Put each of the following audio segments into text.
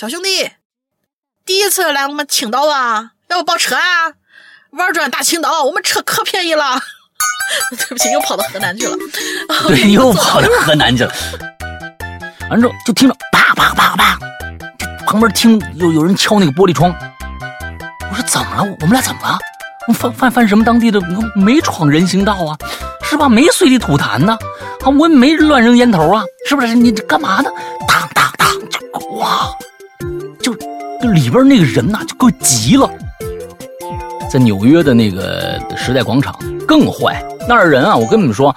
小兄弟，第一次来我们青岛啊，要不包车啊？玩转大青岛，我们车可便宜了。对不起，又跑到河南去了。对，又跑到河南去了。完之后就听着啪啪啪啪，旁边听有有人敲那个玻璃窗。我说怎么了？我们俩怎么了？犯犯犯什么当地的？没闯人行道啊，是吧？没随地吐痰呢，啊，我也没乱扔烟头啊，是不是？你这干嘛呢？当当当，就哇，就里边那个人呐，就够急了。在纽约的那个时代广场更坏，那儿人啊，我跟你们说，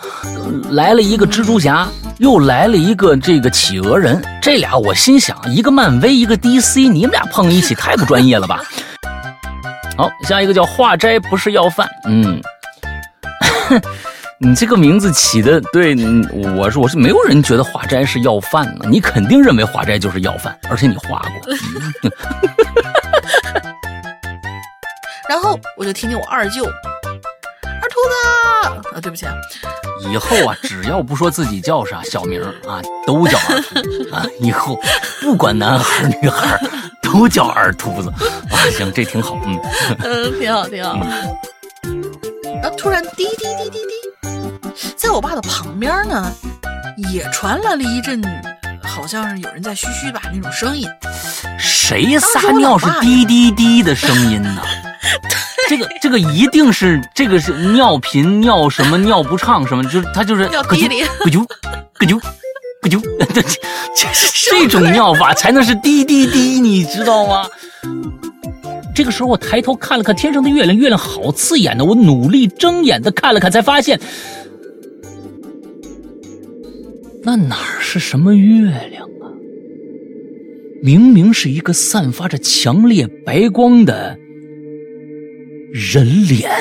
来了一个蜘蛛侠，又来了一个这个企鹅人，这俩我心想，一个漫威，一个 DC，你们俩碰一起太不专业了吧？好，下一个叫化斋不是要饭，嗯，你这个名字起的对，我是我是没有人觉得华斋是要饭呢，你肯定认为华斋就是要饭，而且你画过。然后我就听见我二舅，二秃子啊，对不起啊，以后啊，只要不说自己叫啥小名啊，都叫二秃子啊，以后不管男孩女孩都叫二秃子啊，行，这挺好，嗯，嗯，挺好，挺好。然后突然滴滴滴滴滴，在我爸的旁边呢，也传来了一阵，好像是有人在嘘嘘吧那种声音。谁撒尿是滴滴滴的声音呢？这个这个一定是这个是尿频尿什么尿不畅什么，就是他就是咯啾咯啾咯啾咯啾，这 这这种尿法才能是滴滴滴，你知道吗？这个时候我抬头看了看天上的月亮，月亮好刺眼的，我努力睁眼的看了看，才发现那哪儿是什么月亮啊？明明是一个散发着强烈白光的。人脸，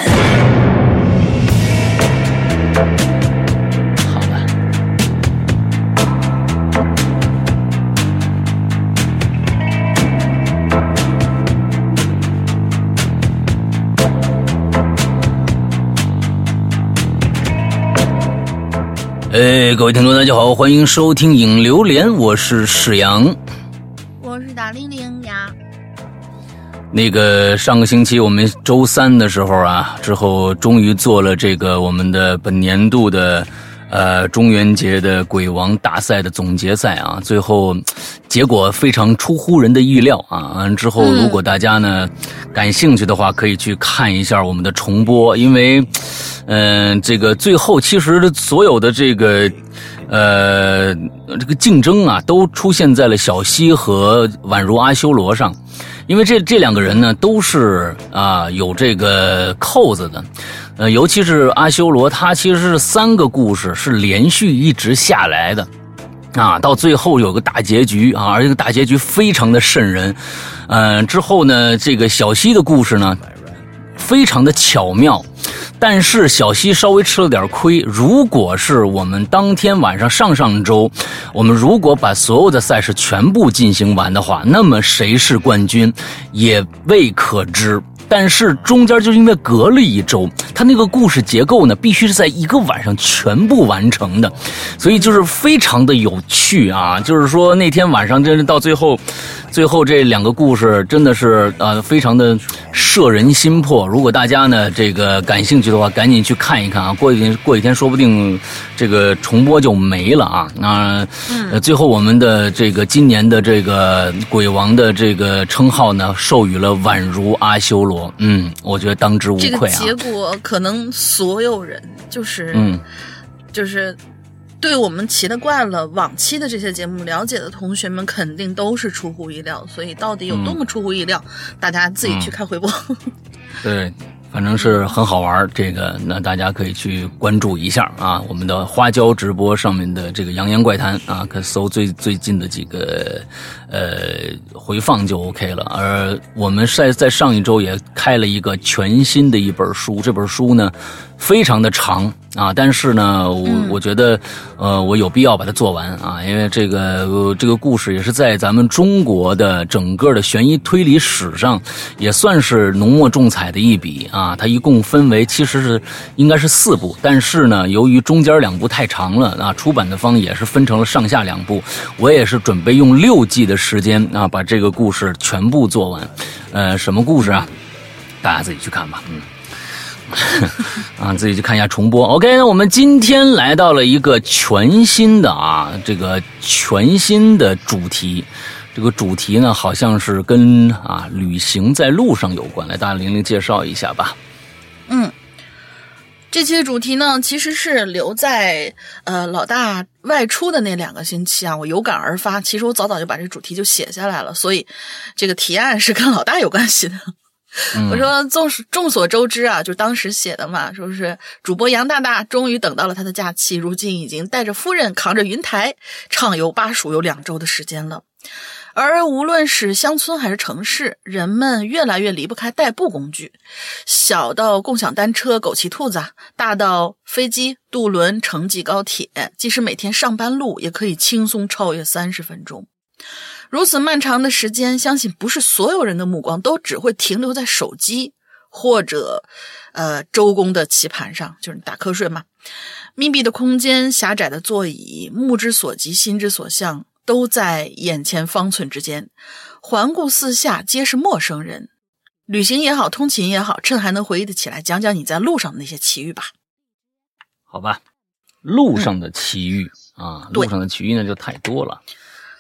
哎，各位听众，大家好，欢迎收听《影流连》，我是史阳，我是大玲玲呀。那个上个星期我们周三的时候啊，之后终于做了这个我们的本年度的，呃中元节的鬼王大赛的总决赛啊，最后结果非常出乎人的意料啊。完之后，如果大家呢感兴趣的话，可以去看一下我们的重播，因为，嗯，这个最后其实所有的这个，呃，这个竞争啊，都出现在了小西和宛如阿修罗上。因为这这两个人呢，都是啊有这个扣子的，呃，尤其是阿修罗，他其实是三个故事是连续一直下来的，啊，到最后有个大结局啊，而这个大结局非常的瘆人，嗯，之后呢，这个小西的故事呢，非常的巧妙。但是小西稍微吃了点亏。如果是我们当天晚上上上周，我们如果把所有的赛事全部进行完的话，那么谁是冠军也未可知。但是中间就因为隔了一周，他那个故事结构呢，必须是在一个晚上全部完成的，所以就是非常的有趣啊。就是说那天晚上真是到最后。最后这两个故事真的是呃非常的摄人心魄。如果大家呢这个感兴趣的话，赶紧去看一看啊！过几天过几天说不定这个重播就没了啊。那呃最后我们的这个今年的这个鬼王的这个称号呢，授予了宛如阿修罗。嗯，我觉得当之无愧啊。这个结果可能所有人就是嗯就是。对我们奇了怪了往期的这些节目了解的同学们，肯定都是出乎意料。所以到底有多么出乎意料，大家自己去看回播。对，反正是很好玩这个那大家可以去关注一下啊。我们的花椒直播上面的这个《扬言怪谈》啊，可搜最最近的几个呃回放就 OK 了。而我们在在上一周也开了一个全新的一本书，这本书呢。非常的长啊，但是呢，我我觉得，呃，我有必要把它做完啊，因为这个这个故事也是在咱们中国的整个的悬疑推理史上，也算是浓墨重彩的一笔啊。它一共分为其实是应该是四部，但是呢，由于中间两部太长了啊，出版的方也是分成了上下两部。我也是准备用六季的时间啊，把这个故事全部做完。呃，什么故事啊？大家自己去看吧，嗯。啊，自己去看一下重播。OK，那我们今天来到了一个全新的啊，这个全新的主题。这个主题呢，好像是跟啊旅行在路上有关。来，大家玲玲介绍一下吧。嗯，这期的主题呢，其实是留在呃老大外出的那两个星期啊，我有感而发。其实我早早就把这主题就写下来了，所以这个提案是跟老大有关系的。我说，众众所周知啊，就当时写的嘛，说是主播杨大大终于等到了他的假期，如今已经带着夫人扛着云台畅游巴蜀有两周的时间了。而无论是乡村还是城市，人们越来越离不开代步工具，小到共享单车、枸杞兔子，大到飞机、渡轮、城际高铁，即使每天上班路也可以轻松超越三十分钟。如此漫长的时间，相信不是所有人的目光都只会停留在手机或者，呃，周公的棋盘上，就是打瞌睡嘛。密闭的空间、狭窄的座椅、目之所及、心之所向，都在眼前方寸之间。环顾四下，皆是陌生人。旅行也好，通勤也好，趁还能回忆得起来，讲讲你在路上的那些奇遇吧。好吧，路上的奇遇啊，路上的奇遇那就太多了。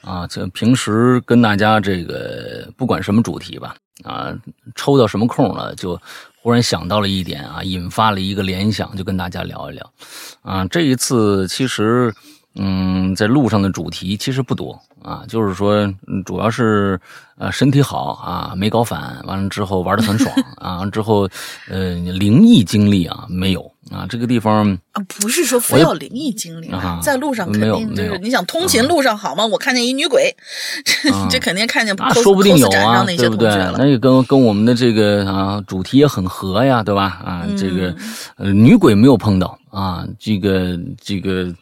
啊，就平时跟大家这个不管什么主题吧，啊，抽到什么空了，就忽然想到了一点啊，引发了一个联想，就跟大家聊一聊。啊，这一次其实，嗯，在路上的主题其实不多啊，就是说，主要是呃身体好啊，没搞反，完了之后玩的很爽啊，之后呃灵异经历啊没有。啊，这个地方啊，不是说非要灵异经历啊，在路上肯定就是你想通勤路上好吗？我看见一女鬼，这肯定看见。那说不定有啊，对不对？那也跟跟我们的这个啊主题也很合呀，对吧？啊，这个呃女鬼没有碰到啊，这个这个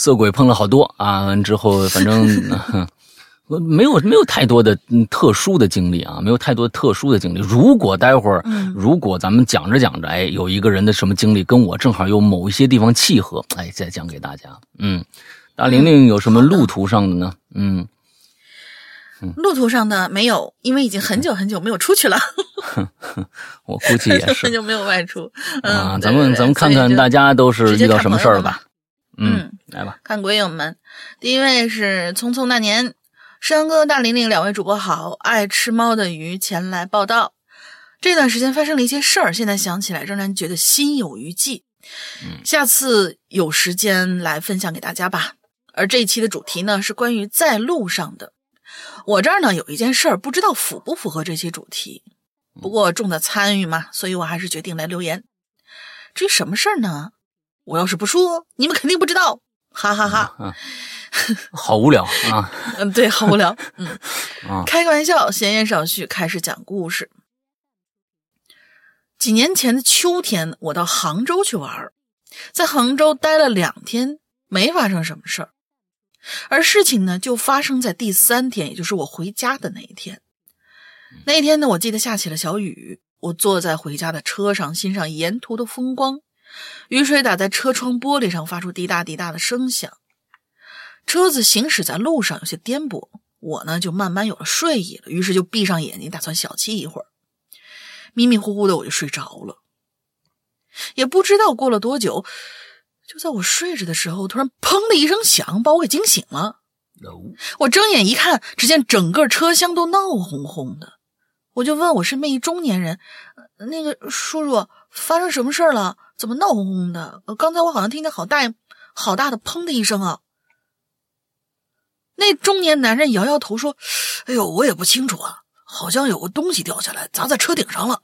色鬼碰了好多啊，完之后反正。没有没有太多的特殊的经历啊，没有太多特殊的经历。如果待会儿，如果咱们讲着讲着，哎，有一个人的什么经历跟我正好有某一些地方契合，哎，再讲给大家。嗯，大玲玲有什么路途上的呢？嗯，路途上的没有，因为已经很久很久没有出去了。我估计也是 很久没有外出。啊，咱们咱们看看大家都是遇到什么事儿吧。嗯，来吧，看鬼友们。第一位是匆匆那年。山哥、大玲玲两位主播好，爱吃猫的鱼前来报道。这段时间发生了一些事儿，现在想起来仍然觉得心有余悸。下次有时间来分享给大家吧。而这一期的主题呢，是关于在路上的。我这儿呢有一件事儿，不知道符不符合这期主题。不过重在参与嘛，所以我还是决定来留言。至于什么事儿呢？我要是不说，你们肯定不知道。哈哈哈。好无聊啊！嗯，对，好无聊。嗯，开个玩笑，闲言少叙，开始讲故事。几年前的秋天，我到杭州去玩，在杭州待了两天，没发生什么事儿。而事情呢，就发生在第三天，也就是我回家的那一天。那一天呢，我记得下起了小雨，我坐在回家的车上，欣赏沿途的风光，雨水打在车窗玻璃上，发出滴答滴答的声响。车子行驶在路上有些颠簸，我呢就慢慢有了睡意了，于是就闭上眼睛，打算小憩一会儿。迷迷糊糊的我就睡着了，也不知道过了多久，就在我睡着的时候，突然砰的一声响，把我给惊醒了。我睁眼一看，只见整个车厢都闹哄哄的，我就问我身边一中年人：“那个叔叔，发生什么事了？怎么闹哄哄的？刚才我好像听见好大、好大的砰的一声啊！”那中年男人摇摇头说：“哎呦，我也不清楚啊，好像有个东西掉下来砸在车顶上了。”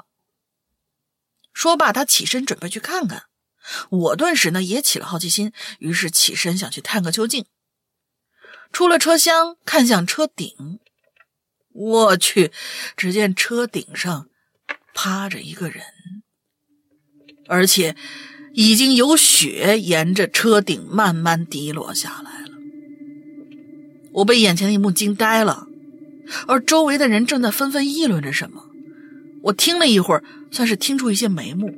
说罢，他起身准备去看看。我顿时呢也起了好奇心，于是起身想去探个究竟。出了车厢，看向车顶，我去，只见车顶上趴着一个人，而且已经有雪沿着车顶慢慢滴落下来了。我被眼前的一幕惊呆了，而周围的人正在纷纷议论着什么。我听了一会儿，算是听出一些眉目。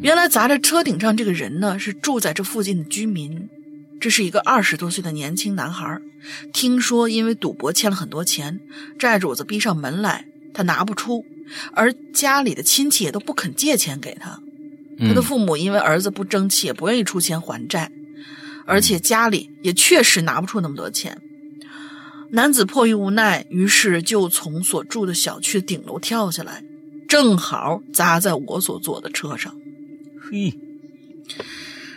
原来砸在车顶上这个人呢，是住在这附近的居民。这是一个二十多岁的年轻男孩，听说因为赌博欠了很多钱，债主子逼上门来，他拿不出，而家里的亲戚也都不肯借钱给他。他的父母因为儿子不争气，也不愿意出钱还债，而且家里也确实拿不出那么多钱。男子迫于无奈，于是就从所住的小区顶楼跳下来，正好砸在我所坐的车上。嘿，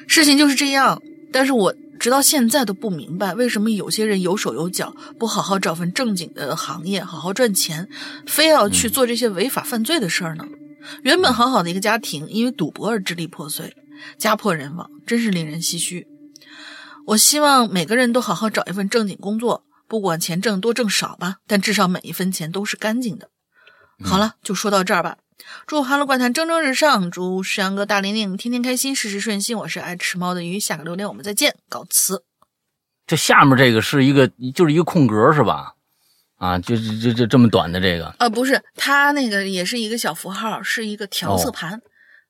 事情就是这样，但是我。直到现在都不明白，为什么有些人有手有脚，不好好找份正经的行业，好好赚钱，非要去做这些违法犯罪的事儿呢？原本好好的一个家庭，因为赌博而支离破碎，家破人亡，真是令人唏嘘。我希望每个人都好好找一份正经工作，不管钱挣多挣少吧，但至少每一分钱都是干净的。好了，就说到这儿吧。祝《哈喽怪谈》蒸蒸日上，祝石阳哥大玲玲天天开心，事事顺心。我是爱吃猫的鱼，下个榴莲我们再见，告辞。这下面这个是一个，就是一个空格是吧？啊，就就就就这么短的这个？呃，不是，它那个也是一个小符号，是一个调色盘。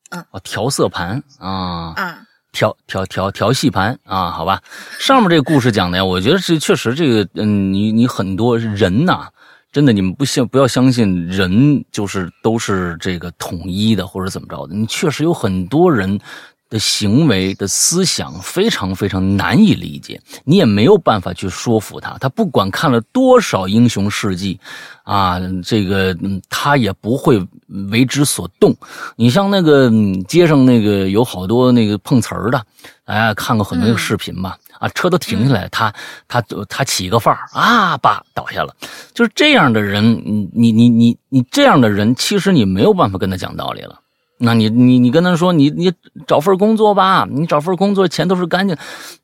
嗯，哦，调色盘啊啊，调调调调戏盘啊，好吧。上面这个故事讲的呀，我觉得是确实这个，嗯，你你很多人呐。真的，你们不信不要相信人就是都是这个统一的或者怎么着的。你确实有很多人的行为的思想非常非常难以理解，你也没有办法去说服他。他不管看了多少英雄事迹，啊，这个他也不会为之所动。你像那个街上那个有好多那个碰瓷儿的，哎，看过很多个视频吧。啊，车都停下来，他他他起一个范儿啊，叭倒下了，就是这样的人，你你你你你这样的人，其实你没有办法跟他讲道理了。那你你你跟他说，你你找份工作吧，你找份工作，钱都是干净。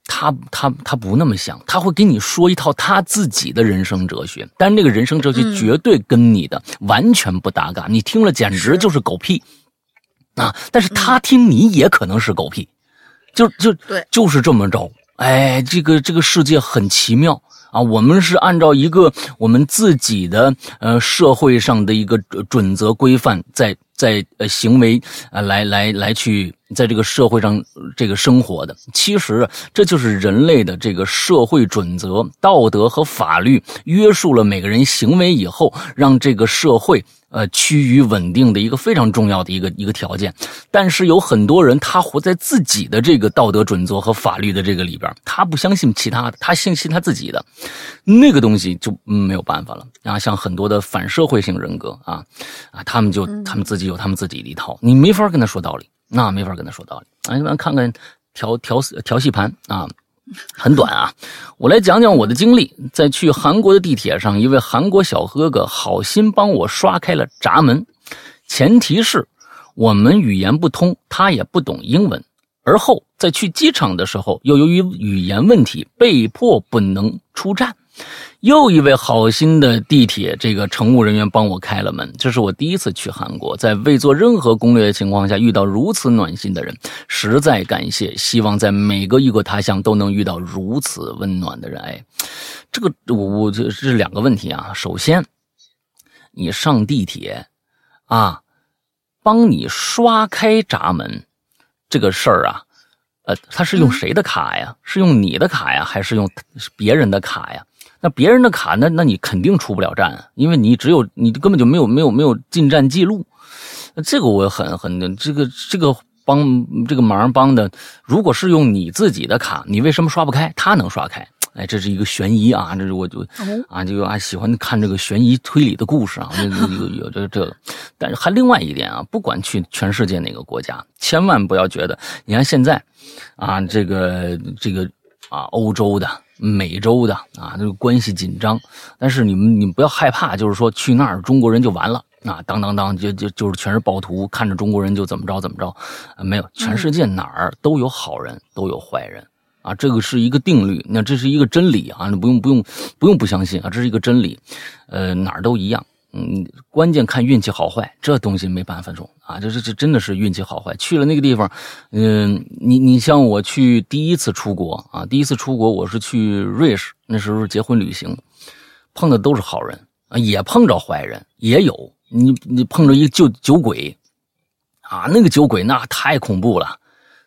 他他他不那么想，他会跟你说一套他自己的人生哲学，但是那个人生哲学绝对跟你的完全不搭嘎，你听了简直就是狗屁啊！但是他听你也可能是狗屁，就就对，就是这么着。哎，这个这个世界很奇妙啊！我们是按照一个我们自己的呃社会上的一个准则规范，在在呃行为啊来来来去在这个社会上这个生活的。其实这就是人类的这个社会准则、道德和法律约束了每个人行为以后，让这个社会。呃，趋于稳定的一个非常重要的一个一个条件，但是有很多人他活在自己的这个道德准则和法律的这个里边，他不相信其他的，他相信他自己的，那个东西就没有办法了啊。像很多的反社会性人格啊啊，他们就他们自己有他们自己的一套，你没法跟他说道理，那没法跟他说道理。哎，咱看看调调调戏盘啊。很短啊，我来讲讲我的经历。在去韩国的地铁上，一位韩国小哥哥好心帮我刷开了闸门，前提是我们语言不通，他也不懂英文。而后在去机场的时候，又由于语言问题，被迫不能出站。又一位好心的地铁这个乘务人员帮我开了门，这是我第一次去韩国，在未做任何攻略的情况下遇到如此暖心的人，实在感谢。希望在每个异国他乡都能遇到如此温暖的人。哎，这个我我这是两个问题啊。首先，你上地铁啊，帮你刷开闸门这个事儿啊，呃，他是用谁的卡呀？是用你的卡呀，还是用别人的卡呀？那别人的卡，那那你肯定出不了站，因为你只有你根本就没有没有没有进站记录。这个我很很这个这个帮这个忙帮的，如果是用你自己的卡，你为什么刷不开？他能刷开？哎，这是一个悬疑啊！这是我就啊，就啊喜欢看这个悬疑推理的故事啊，有有有这这个。但是还另外一点啊，不管去全世界哪个国家，千万不要觉得，你看现在啊，这个这个啊，欧洲的。美洲的啊，这个关系紧张，但是你们你们不要害怕，就是说去那儿中国人就完了。啊，当当当就就就是全是暴徒，看着中国人就怎么着怎么着，啊，没有，全世界哪儿都有好人，都有坏人。啊，这个是一个定律，那这是一个真理啊，你不用不用不用不相信啊，这是一个真理，呃，哪儿都一样嗯，关键看运气好坏，这东西没办法说啊，这这这真的是运气好坏。去了那个地方，嗯，你你像我去第一次出国啊，第一次出国我是去瑞士，那时候结婚旅行，碰的都是好人啊，也碰着坏人，也有你你碰着一个酒酒鬼，啊，那个酒鬼那太恐怖了，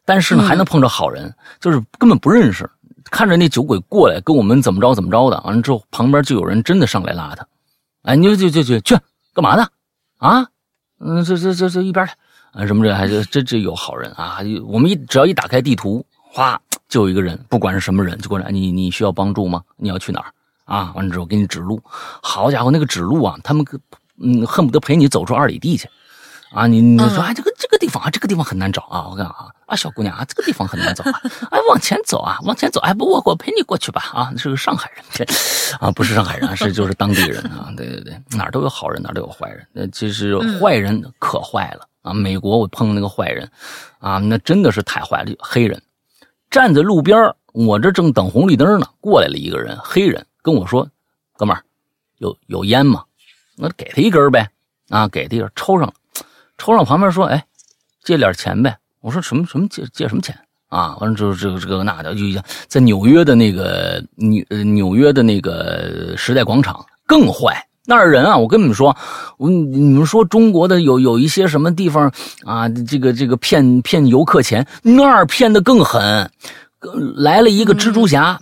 但是呢还能碰着好人，就是根本不认识，看着那酒鬼过来跟我们怎么着怎么着的，完了之后旁边就有人真的上来拉他。哎，你就就就去干嘛呢？啊，嗯，这这这这一边去啊，什么这还是这这有好人啊？我们一只要一打开地图，哗，就有一个人，不管是什么人，就过来，你你需要帮助吗？你要去哪儿啊？完了之后给你指路。好家伙，那个指路啊，他们嗯恨不得陪你走出二里地去。啊，你你说哎，这个这个地方啊，这个地方很难找啊！我看啊，啊，小姑娘啊，这个地方很难找啊！哎，往前走啊，往前走！哎，不，我我陪你过去吧！啊，是个上海人，啊，不是上海人，是就是当地人啊！对对对，哪儿都有好人，哪儿都有坏人。那其实坏人可坏了啊！美国我碰那个坏人，啊，那真的是太坏了。黑人站在路边我这正等红绿灯呢，过来了一个人，黑人跟我说：“哥们儿，有有烟吗？那给他一根呗。”啊，给他一根，抽上了。抽上旁边说：“哎，借点钱呗。”我说：“什么什么借借什么钱啊？”完了之后，这个这个那的，就在纽约的那个纽纽约的那个时代广场更坏。那儿人啊，我跟你们说，我你们说中国的有有一些什么地方啊？这个这个骗骗游客钱，那儿骗的更狠。来了一个蜘蛛侠。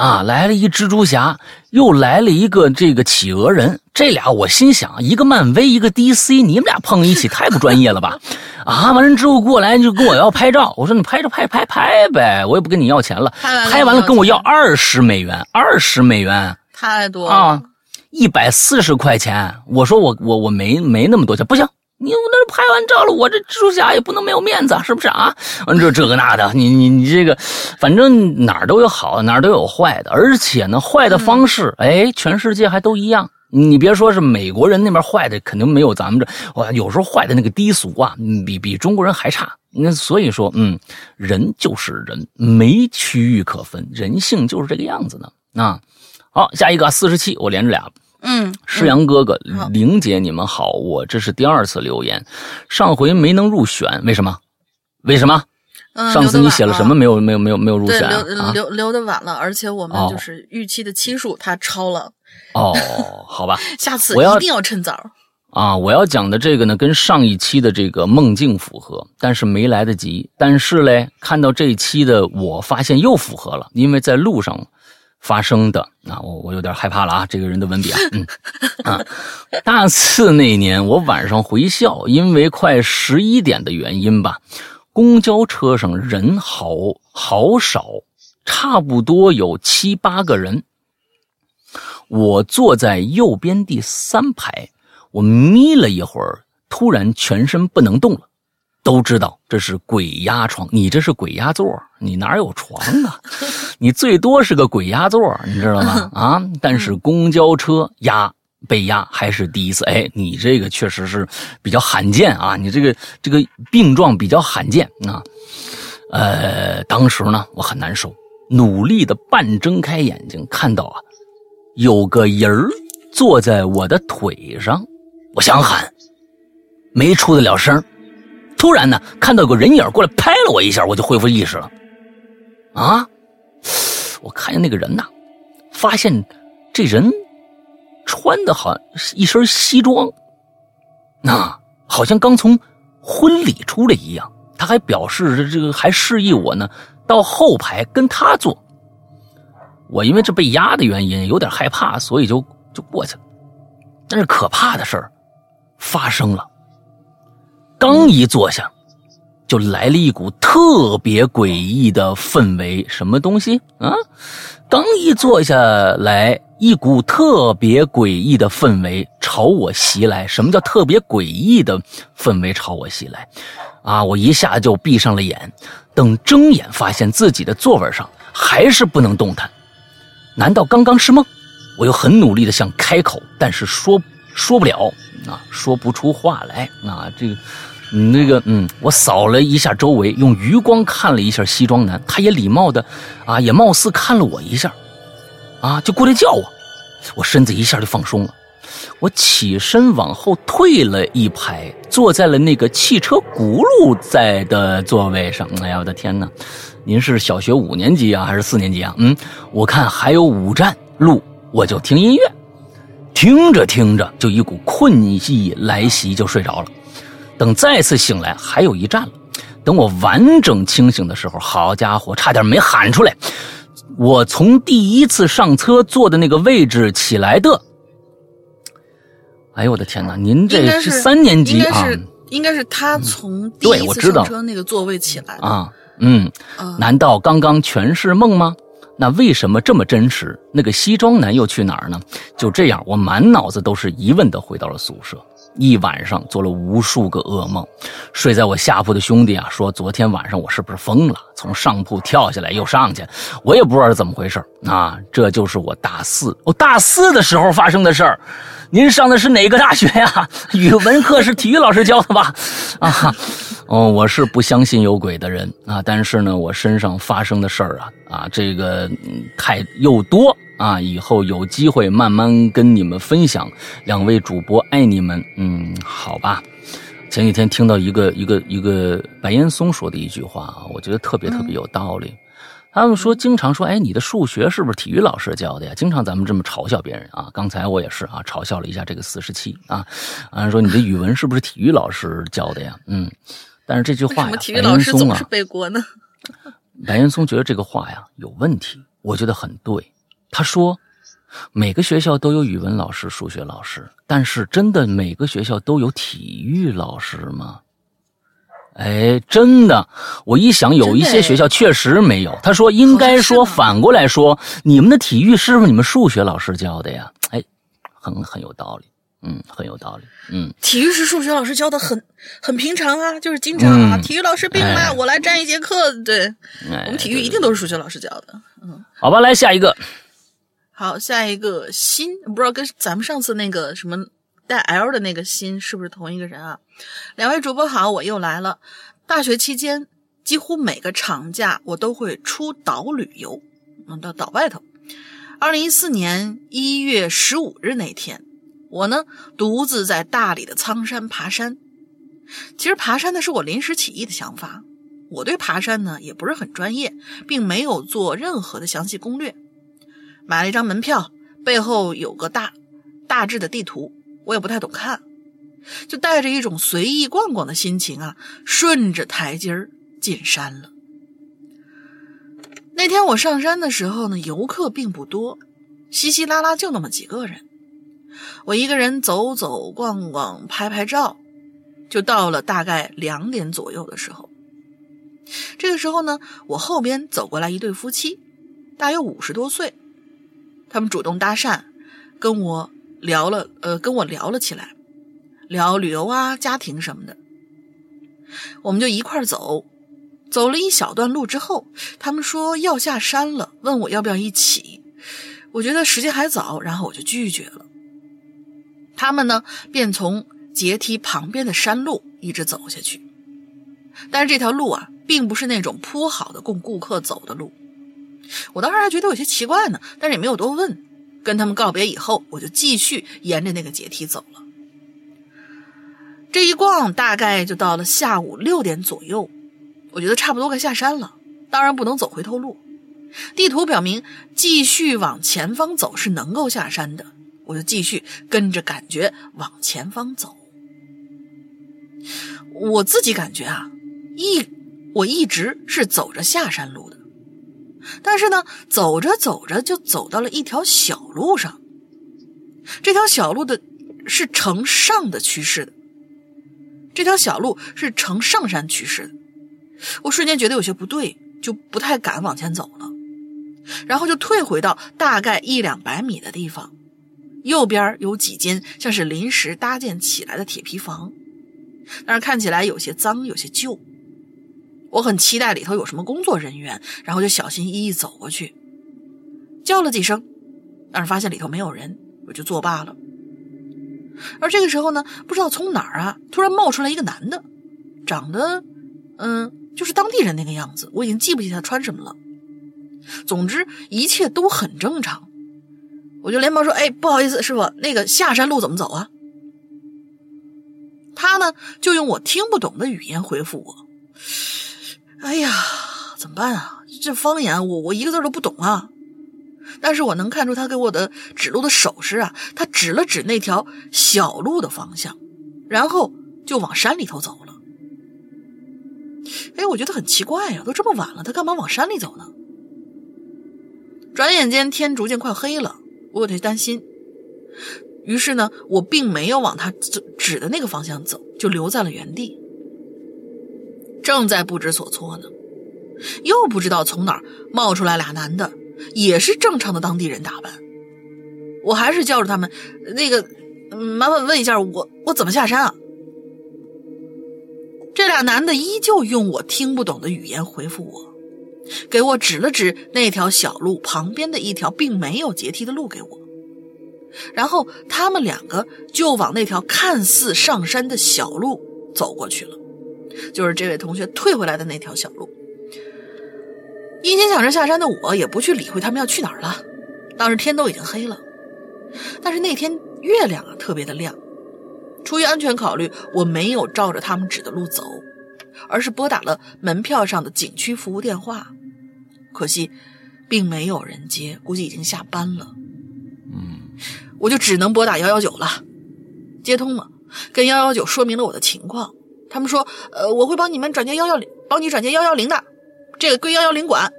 啊，来了一蜘蛛侠，又来了一个这个企鹅人，这俩我心想，一个漫威，一个 DC，你们俩碰一起太不专业了吧？啊，完了之后过来就跟我要拍照，我说你拍着拍拍拍呗，我也不跟你要钱了，拍完了跟我要二十美元，二十美元，太多啊，一百四十块钱，我说我我我没没那么多钱，不行。你我那拍完照了，我这蜘蛛侠也不能没有面子，是不是啊？这这个那的，你你你这个，反正哪儿都有好，哪儿都有坏的，而且呢，坏的方式，哎，全世界还都一样。你别说是美国人那边坏的，肯定没有咱们这，哇，有时候坏的那个低俗啊，比比中国人还差。那所以说，嗯，人就是人，没区域可分，人性就是这个样子的啊。好，下一个四十七，我连着俩。嗯，诗阳哥哥、玲姐，你们好，我这是第二次留言，上回没能入选，为什么？为什么？上次你写了什么？没有没有没有没有入选啊？留留的晚了，而且我们就是预期的期数他超了。哦，好吧，下次一定要趁早。啊，我要讲的这个呢，跟上一期的这个梦境符合，但是没来得及。但是嘞，看到这一期的，我发现又符合了，因为在路上。发生的啊，我我有点害怕了啊！这个人的文笔啊，嗯啊，大四那年我晚上回校，因为快十一点的原因吧，公交车上人好好少，差不多有七八个人。我坐在右边第三排，我眯了一会儿，突然全身不能动了。都知道这是鬼压床，你这是鬼压座，你哪有床啊？你最多是个鬼压座，你知道吗？啊！但是公交车压被压还是第一次，哎，你这个确实是比较罕见啊！你这个这个病状比较罕见啊。呃，当时呢我很难受，努力的半睁开眼睛，看到啊有个人儿坐在我的腿上，我想喊，没出得了声。突然呢，看到有个人影过来拍了我一下，我就恢复意识了。啊！我看见那个人呐，发现这人穿的好像一身西装，那好像刚从婚礼出来一样。他还表示这个还示意我呢，到后排跟他坐。我因为这被压的原因有点害怕，所以就就过去了。但是可怕的事儿发生了。刚一坐下，就来了一股特别诡异的氛围。什么东西啊？刚一坐下来，一股特别诡异的氛围朝我袭来。什么叫特别诡异的氛围朝我袭来？啊！我一下就闭上了眼。等睁眼发现自己的座位上还是不能动弹。难道刚刚是梦？我又很努力的想开口，但是说说不了啊，说不出话来啊，这个。那个，嗯，我扫了一下周围，用余光看了一下西装男，他也礼貌的，啊，也貌似看了我一下，啊，就过来叫我，我身子一下就放松了，我起身往后退了一排，坐在了那个汽车轱辘在的座位上。哎呀，我的天哪！您是小学五年级啊，还是四年级啊？嗯，我看还有五站路，我就听音乐，听着听着就一股困意来袭，就睡着了。等再次醒来，还有一站了。等我完整清醒的时候，好家伙，差点没喊出来！我从第一次上车坐的那个位置起来的。哎呦我的天哪！您这是三年级啊？应该是他从第一次上车那个座位起来啊。嗯，难道刚刚全是梦吗？那为什么这么真实？那个西装男又去哪儿呢？就这样，我满脑子都是疑问的回到了宿舍。一晚上做了无数个噩梦，睡在我下铺的兄弟啊说，昨天晚上我是不是疯了？从上铺跳下来又上去，我也不知道是怎么回事啊！这就是我大四，我大四的时候发生的事儿。您上的是哪个大学呀？语文课是体育老师教的吧？啊，哦，我是不相信有鬼的人啊，但是呢，我身上发生的事儿啊啊，这个太又多。啊，以后有机会慢慢跟你们分享。两位主播爱你们，嗯，好吧。前几天听到一个一个一个白岩松说的一句话啊，我觉得特别特别有道理。他们说，经常说，哎，你的数学是不是体育老师教的呀？经常咱们这么嘲笑别人啊。刚才我也是啊，嘲笑了一下这个四十七啊，啊，说你的语文是不是体育老师教的呀？嗯，但是这句话呀，体育老师总是背锅呢。白岩松觉得这个话呀有问题，我觉得很对。他说：“每个学校都有语文老师、数学老师，但是真的每个学校都有体育老师吗？”哎，真的，我一想，有一些学校确实没有。他说：“应该说反过来说，你们的体育是不是你们数学老师教的呀？”哎，很很有道理，嗯，很有道理，嗯。体育是数学老师教的，很很平常啊，就是经常啊，体育老师病了，我来占一节课。对，我们体育一定都是数学老师教的。嗯，好吧，来下一个。好，下一个新不知道跟咱们上次那个什么带 L 的那个新是不是同一个人啊？两位主播好，我又来了。大学期间，几乎每个长假我都会出岛旅游，嗯，到岛外头。二零一四年一月十五日那天，我呢独自在大理的苍山爬山。其实爬山呢是我临时起意的想法，我对爬山呢也不是很专业，并没有做任何的详细攻略。买了一张门票，背后有个大大致的地图，我也不太懂看，就带着一种随意逛逛的心情啊，顺着台阶儿进山了。那天我上山的时候呢，游客并不多，稀稀拉拉就那么几个人。我一个人走走逛逛，拍拍照，就到了大概两点左右的时候。这个时候呢，我后边走过来一对夫妻，大约五十多岁。他们主动搭讪，跟我聊了，呃，跟我聊了起来，聊旅游啊、家庭什么的。我们就一块走，走了一小段路之后，他们说要下山了，问我要不要一起。我觉得时间还早，然后我就拒绝了。他们呢，便从阶梯旁边的山路一直走下去，但是这条路啊，并不是那种铺好的供顾客走的路。我当时还觉得有些奇怪呢，但是也没有多问。跟他们告别以后，我就继续沿着那个阶梯走了。这一逛大概就到了下午六点左右，我觉得差不多该下山了。当然不能走回头路，地图表明继续往前方走是能够下山的，我就继续跟着感觉往前方走。我自己感觉啊，一我一直是走着下山路的。但是呢，走着走着就走到了一条小路上。这条小路的是呈上的趋势的，这条小路是呈上山趋势的。我瞬间觉得有些不对，就不太敢往前走了，然后就退回到大概一两百米的地方。右边有几间像是临时搭建起来的铁皮房，但是看起来有些脏，有些旧。我很期待里头有什么工作人员，然后就小心翼翼走过去，叫了几声，但是发现里头没有人，我就作罢了。而这个时候呢，不知道从哪儿啊，突然冒出来一个男的，长得，嗯，就是当地人那个样子，我已经记不起他穿什么了。总之一切都很正常。我就连忙说：“哎，不好意思，师傅，那个下山路怎么走啊？”他呢，就用我听不懂的语言回复我：“哎呀，怎么办啊？这方言我我一个字都不懂啊！但是我能看出他给我的指路的手势啊，他指了指那条小路的方向，然后就往山里头走了。哎，我觉得很奇怪呀，都这么晚了，他干嘛往山里走呢？转眼间天逐渐快黑了，我有点担心。于是呢，我并没有往他指指的那个方向走，就留在了原地，正在不知所措呢。又不知道从哪儿冒出来俩男的，也是正常的当地人打扮。我还是叫着他们，那个，麻烦问一下我，我怎么下山啊？这俩男的依旧用我听不懂的语言回复我，给我指了指那条小路旁边的一条并没有阶梯的路给我。然后他们两个就往那条看似上山的小路走过去了，就是这位同学退回来的那条小路。一心想着下山的我，也不去理会他们要去哪儿了。当时天都已经黑了，但是那天月亮啊特别的亮。出于安全考虑，我没有照着他们指的路走，而是拨打了门票上的景区服务电话。可惜，并没有人接，估计已经下班了。嗯我就只能拨打幺幺九了，接通了，跟幺幺九说明了我的情况。他们说，呃，我会帮你们转接幺幺零，帮你转接幺幺零的，这个归幺幺零管。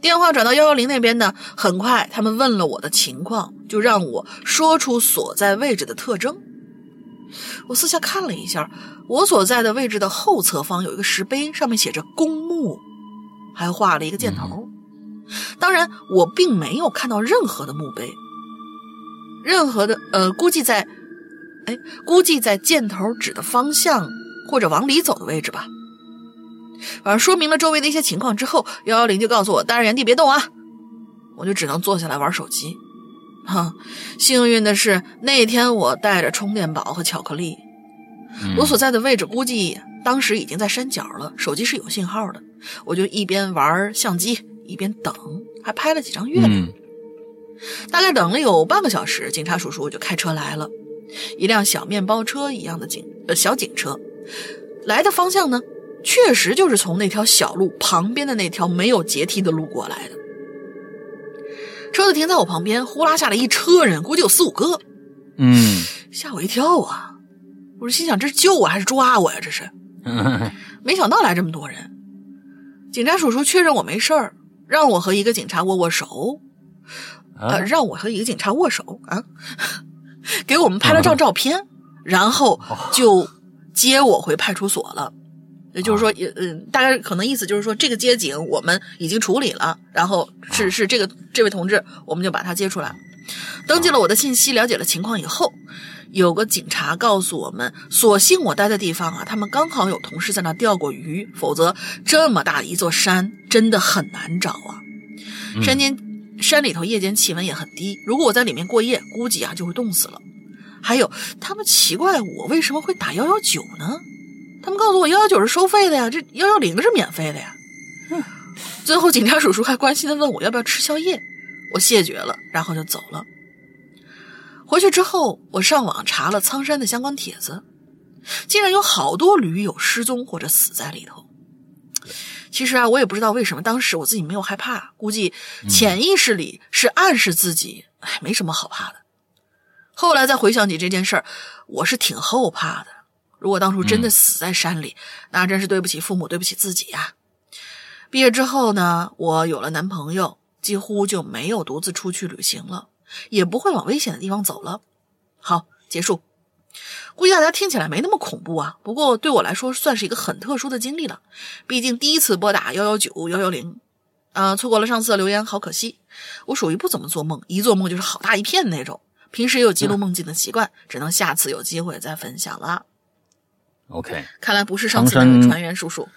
电话转到幺幺零那边呢，很快他们问了我的情况，就让我说出所在位置的特征。我四下看了一下，我所在的位置的后侧方有一个石碑，上面写着公墓，还画了一个箭头。当然，我并没有看到任何的墓碑。任何的呃，估计在，哎，估计在箭头指的方向或者往里走的位置吧。反正说明了周围的一些情况之后，幺幺零就告诉我待在原地别动啊，我就只能坐下来玩手机。哈，幸运的是那天我带着充电宝和巧克力，我所在的位置估计当时已经在山脚了，手机是有信号的，我就一边玩相机一边等，还拍了几张月亮。大概等了有半个小时，警察叔叔就开车来了，一辆小面包车一样的警呃小警车，来的方向呢，确实就是从那条小路旁边的那条没有阶梯的路过来的。车子停在我旁边，呼啦下来一车人，估计有四五个，嗯，吓我一跳啊！我是心想这是救我还是抓我呀？这是，没想到来这么多人。警察叔叔确认我没事儿，让我和一个警察握握手。呃，让我和一个警察握手啊，给我们拍了张照片，然后就接我回派出所了。也就是说，也嗯，大概可能意思就是说，这个接警我们已经处理了，然后是是这个这位同志，我们就把他接出来，登记了我的信息，了解了情况以后，有个警察告诉我们，所幸我待的地方啊，他们刚好有同事在那钓过鱼，否则这么大一座山真的很难找啊，山间。山里头夜间气温也很低，如果我在里面过夜，估计啊就会冻死了。还有，他们奇怪我为什么会打幺幺九呢？他们告诉我幺幺九是收费的呀，这幺幺零是免费的呀。最后警察叔叔还关心的问我要不要吃宵夜，我谢绝了，然后就走了。回去之后，我上网查了苍山的相关帖子，竟然有好多驴友失踪或者死在里头。其实啊，我也不知道为什么当时我自己没有害怕，估计潜意识里是暗示自己，哎，没什么好怕的。后来再回想起这件事儿，我是挺后怕的。如果当初真的死在山里，那真是对不起父母，对不起自己呀。毕业之后呢，我有了男朋友，几乎就没有独自出去旅行了，也不会往危险的地方走了。好，结束。估计大家听起来没那么恐怖啊，不过对我来说算是一个很特殊的经历了。毕竟第一次拨打幺幺九幺幺零，啊，错过了上次的留言，好可惜。我属于不怎么做梦，一做梦就是好大一片那种。平时也有记录梦境的习惯，只能下次有机会再分享了。OK，看来不是上次那个船员叔叔。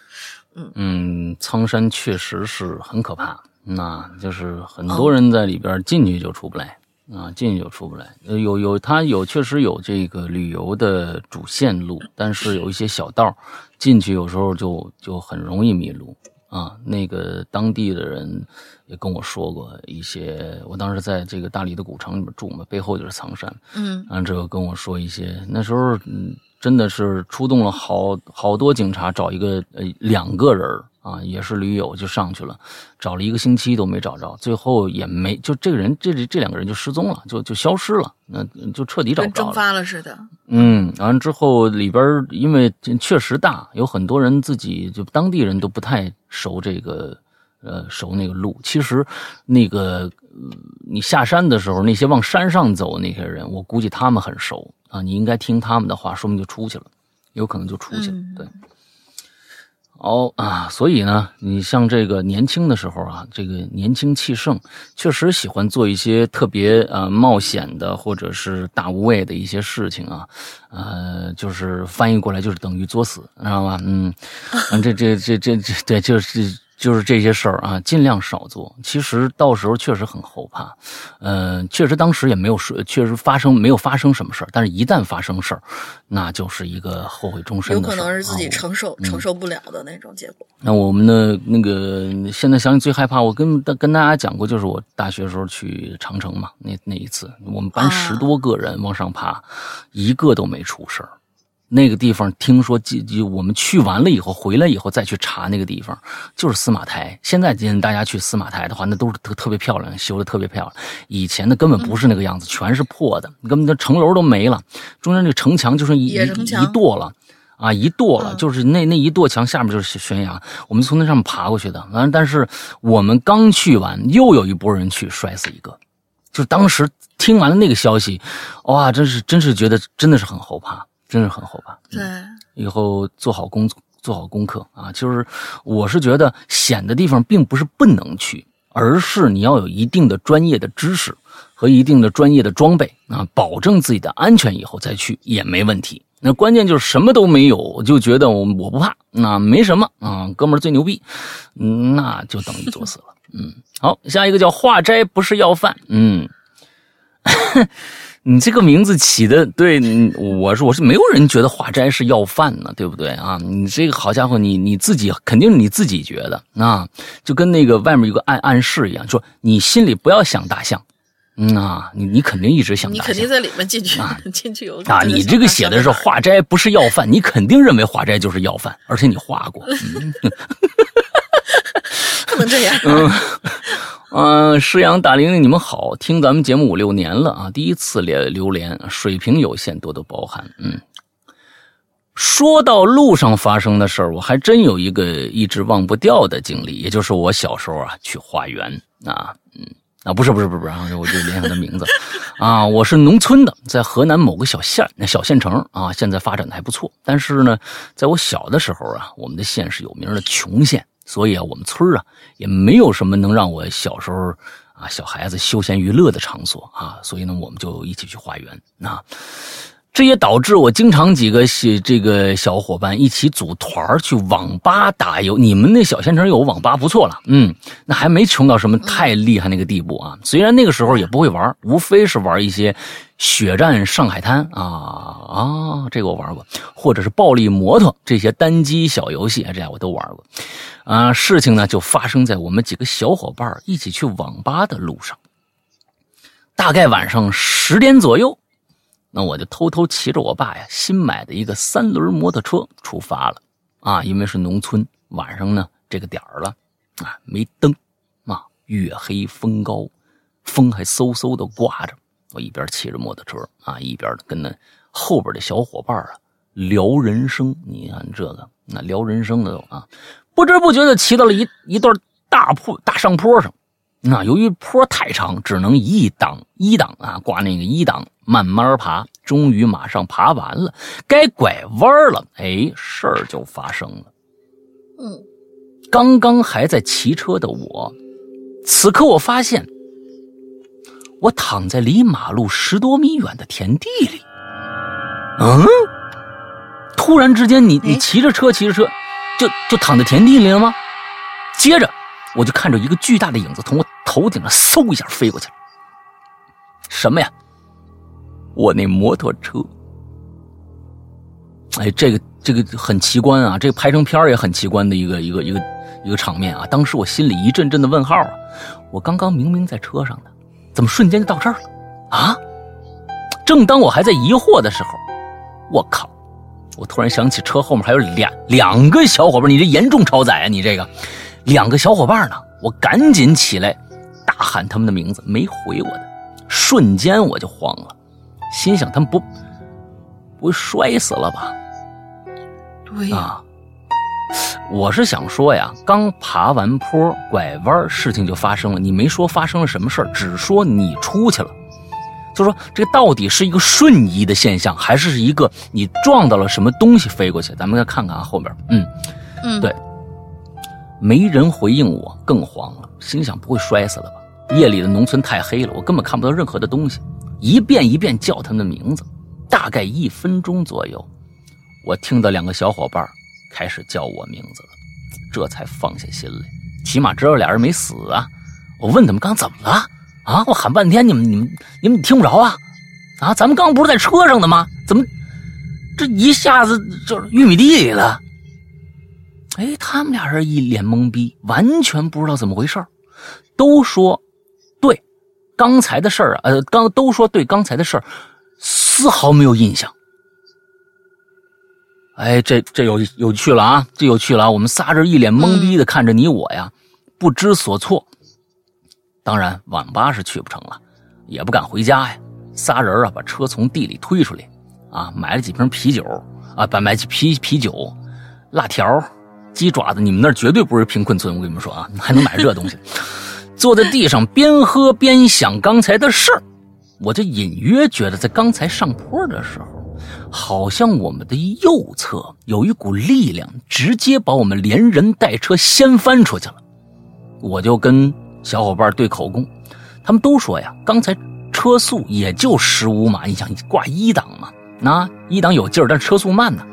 嗯嗯，苍山确实是很可怕，那就是很多人在里边进去就出不来。啊，进去就出不来。有有，它有确实有这个旅游的主线路，但是有一些小道进去有时候就就很容易迷路啊。那个当地的人也跟我说过一些，我当时在这个大理的古城里面住嘛，背后就是苍山。嗯，完之后跟我说一些，那时候嗯，真的是出动了好好多警察找一个呃两个人啊，也是驴友就上去了，找了一个星期都没找着，最后也没就这个人这这两个人就失踪了，就就消失了，那就彻底找不着了蒸发了似的。嗯，完了之后里边因为确实大，有很多人自己就当地人都不太熟这个呃熟那个路。其实那个你下山的时候，那些往山上走那些人，我估计他们很熟啊，你应该听他们的话，说明就出去了，有可能就出去了，对。哦啊，所以呢，你像这个年轻的时候啊，这个年轻气盛，确实喜欢做一些特别呃冒险的或者是大无畏的一些事情啊，呃，就是翻译过来就是等于作死，知道吧？嗯，这这这这这对，就是就是这些事儿啊，尽量少做。其实到时候确实很后怕，嗯，确实当时也没有说，确实发生没有发生什么事儿，但是一旦发生事儿，那就是一个后悔终身的事有可能是自己承受承受不了的那种结果。那我们的那个现在想起最害怕，我跟跟大家讲过，就是我大学时候去长城嘛，那那一次，我们班十多个人往上爬，一个都没出事儿。那个地方听说，就就我们去完了以后，回来以后再去查那个地方，就是司马台。现在今天大家去司马台的话，那都是特特别漂亮，修的特别漂亮。以前的根本不是那个样子，全是破的，根本那城楼都没了，中间那城墙就剩一一垛了，啊，一垛了，就是那那一垛墙下面就是悬崖，我们从那上面爬过去的。完，但是我们刚去完，又有一波人去，摔死一个。就当时听完了那个消息，哇，真是真是觉得真的是很后怕。真是很后怕。对，以后做好工作，做好功课啊！就是我是觉得险的地方并不是不能去，而是你要有一定的专业的知识和一定的专业的装备啊，保证自己的安全以后再去也没问题。那关键就是什么都没有，就觉得我我不怕，那没什么啊，哥们儿最牛逼，那就等于作死了。嗯，好，下一个叫化斋不是要饭，嗯。你这个名字起的对，我是我是没有人觉得化斋是要饭呢，对不对？啊？你这个好家伙，你你自己肯定是你自己觉得啊，就跟那个外面有个暗暗示一样，说你心里不要想大象，嗯啊，你你肯定一直想，你肯定在里面进去啊进去有啊，你这个写的是化斋不是要饭，你肯定认为化斋就是要饭，而且你画过，不能这样。嗯，师阳大玲玲，你们好，听咱们节目五六年了啊，第一次留留连，水平有限，多多包涵。嗯，说到路上发生的事儿，我还真有一个一直忘不掉的经历，也就是我小时候啊去化缘啊，嗯啊，不是不是不是不是，我就联想的名字啊，我是农村的，在河南某个小县那小县城啊，现在发展的还不错，但是呢，在我小的时候啊，我们的县是有名的穷县。所以啊，我们村啊也没有什么能让我小时候啊小孩子休闲娱乐的场所啊，所以呢，我们就一起去花园啊。这也导致我经常几个小这个小伙伴一起组团去网吧打游。你们那小县城有网吧不错了，嗯，那还没穷到什么太厉害那个地步啊。虽然那个时候也不会玩，无非是玩一些血战上海滩啊啊，这个我玩过，或者是暴力摩托这些单机小游戏，这样我都玩过。啊，事情呢就发生在我们几个小伙伴一起去网吧的路上，大概晚上十点左右。那我就偷偷骑着我爸呀新买的一个三轮摩托车出发了，啊，因为是农村，晚上呢这个点儿了，啊，没灯，啊，月黑风高，风还嗖嗖的刮着，我一边骑着摩托车啊，一边跟那后边的小伙伴啊聊人生。你看这个，那聊人生的都啊，不知不觉就骑到了一一段大坡大上坡上。那由于坡太长，只能一档一档啊，挂那个一档慢慢爬。终于马上爬完了，该拐弯了。哎，事儿就发生了。嗯，刚刚还在骑车的我，此刻我发现，我躺在离马路十多米远的田地里。嗯，突然之间，你你骑着车骑着车，就就躺在田地里了吗？接着。我就看着一个巨大的影子从我头顶上嗖一下飞过去了。什么呀？我那摩托车。哎，这个这个很奇观啊，这个拍成片也很奇观的一个一个一个一个场面啊。当时我心里一阵阵的问号啊，我刚刚明明在车上呢，怎么瞬间就到这儿了啊？正当我还在疑惑的时候，我靠！我突然想起车后面还有两两个小伙伴，你这严重超载啊！你这个两个小伙伴呢？我赶紧起来大喊他们的名字，没回我的，瞬间我就慌了，心想他们不不会摔死了吧？对啊，我是想说呀，刚爬完坡拐弯，事情就发生了。你没说发生了什么事只说你出去了。就说这到底是一个瞬移的现象，还是一个你撞到了什么东西飞过去？咱们再看看啊，后边，嗯嗯，对，没人回应我，更慌了，心想不会摔死了吧？夜里的农村太黑了，我根本看不到任何的东西，一遍一遍叫他们的名字，大概一分钟左右，我听到两个小伙伴开始叫我名字了，这才放下心来，起码知道俩人没死啊。我问他们刚怎么了？啊！我喊半天，你们、你们、你们听不着啊！啊！咱们刚不是在车上的吗？怎么这一下子就是玉米地里了？哎，他们俩人一脸懵逼，完全不知道怎么回事都说对刚才的事儿啊，呃，刚都说对刚才的事儿，丝毫没有印象。哎，这这有有趣了啊！这有趣了啊！我们仨人一脸懵逼的看着你我呀，不知所措。当然，网吧是去不成了，也不敢回家呀。仨人啊，把车从地里推出来，啊，买了几瓶啤酒，啊，把买几啤啤酒、辣条、鸡爪子。你们那绝对不是贫困村，我跟你们说啊，还能买这东西。坐在地上边喝边想刚才的事儿，我就隐约觉得，在刚才上坡的时候，好像我们的右侧有一股力量，直接把我们连人带车掀翻出去了。我就跟。小伙伴对口供，他们都说呀，刚才车速也就十五码，你想挂一档嘛，那一档有劲儿，但车速慢呢，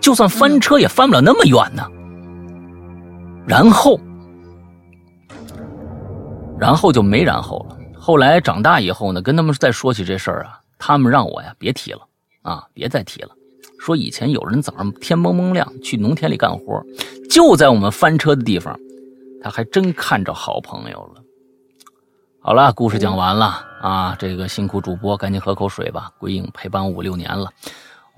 就算翻车也翻不了那么远呢。然后，然后就没然后了。后来长大以后呢，跟他们再说起这事儿啊，他们让我呀别提了啊，别再提了。说以前有人早上天蒙蒙亮去农田里干活，就在我们翻车的地方。他还真看着好朋友了。好了，故事讲完了啊！这个辛苦主播，赶紧喝口水吧。鬼影陪伴五六年了，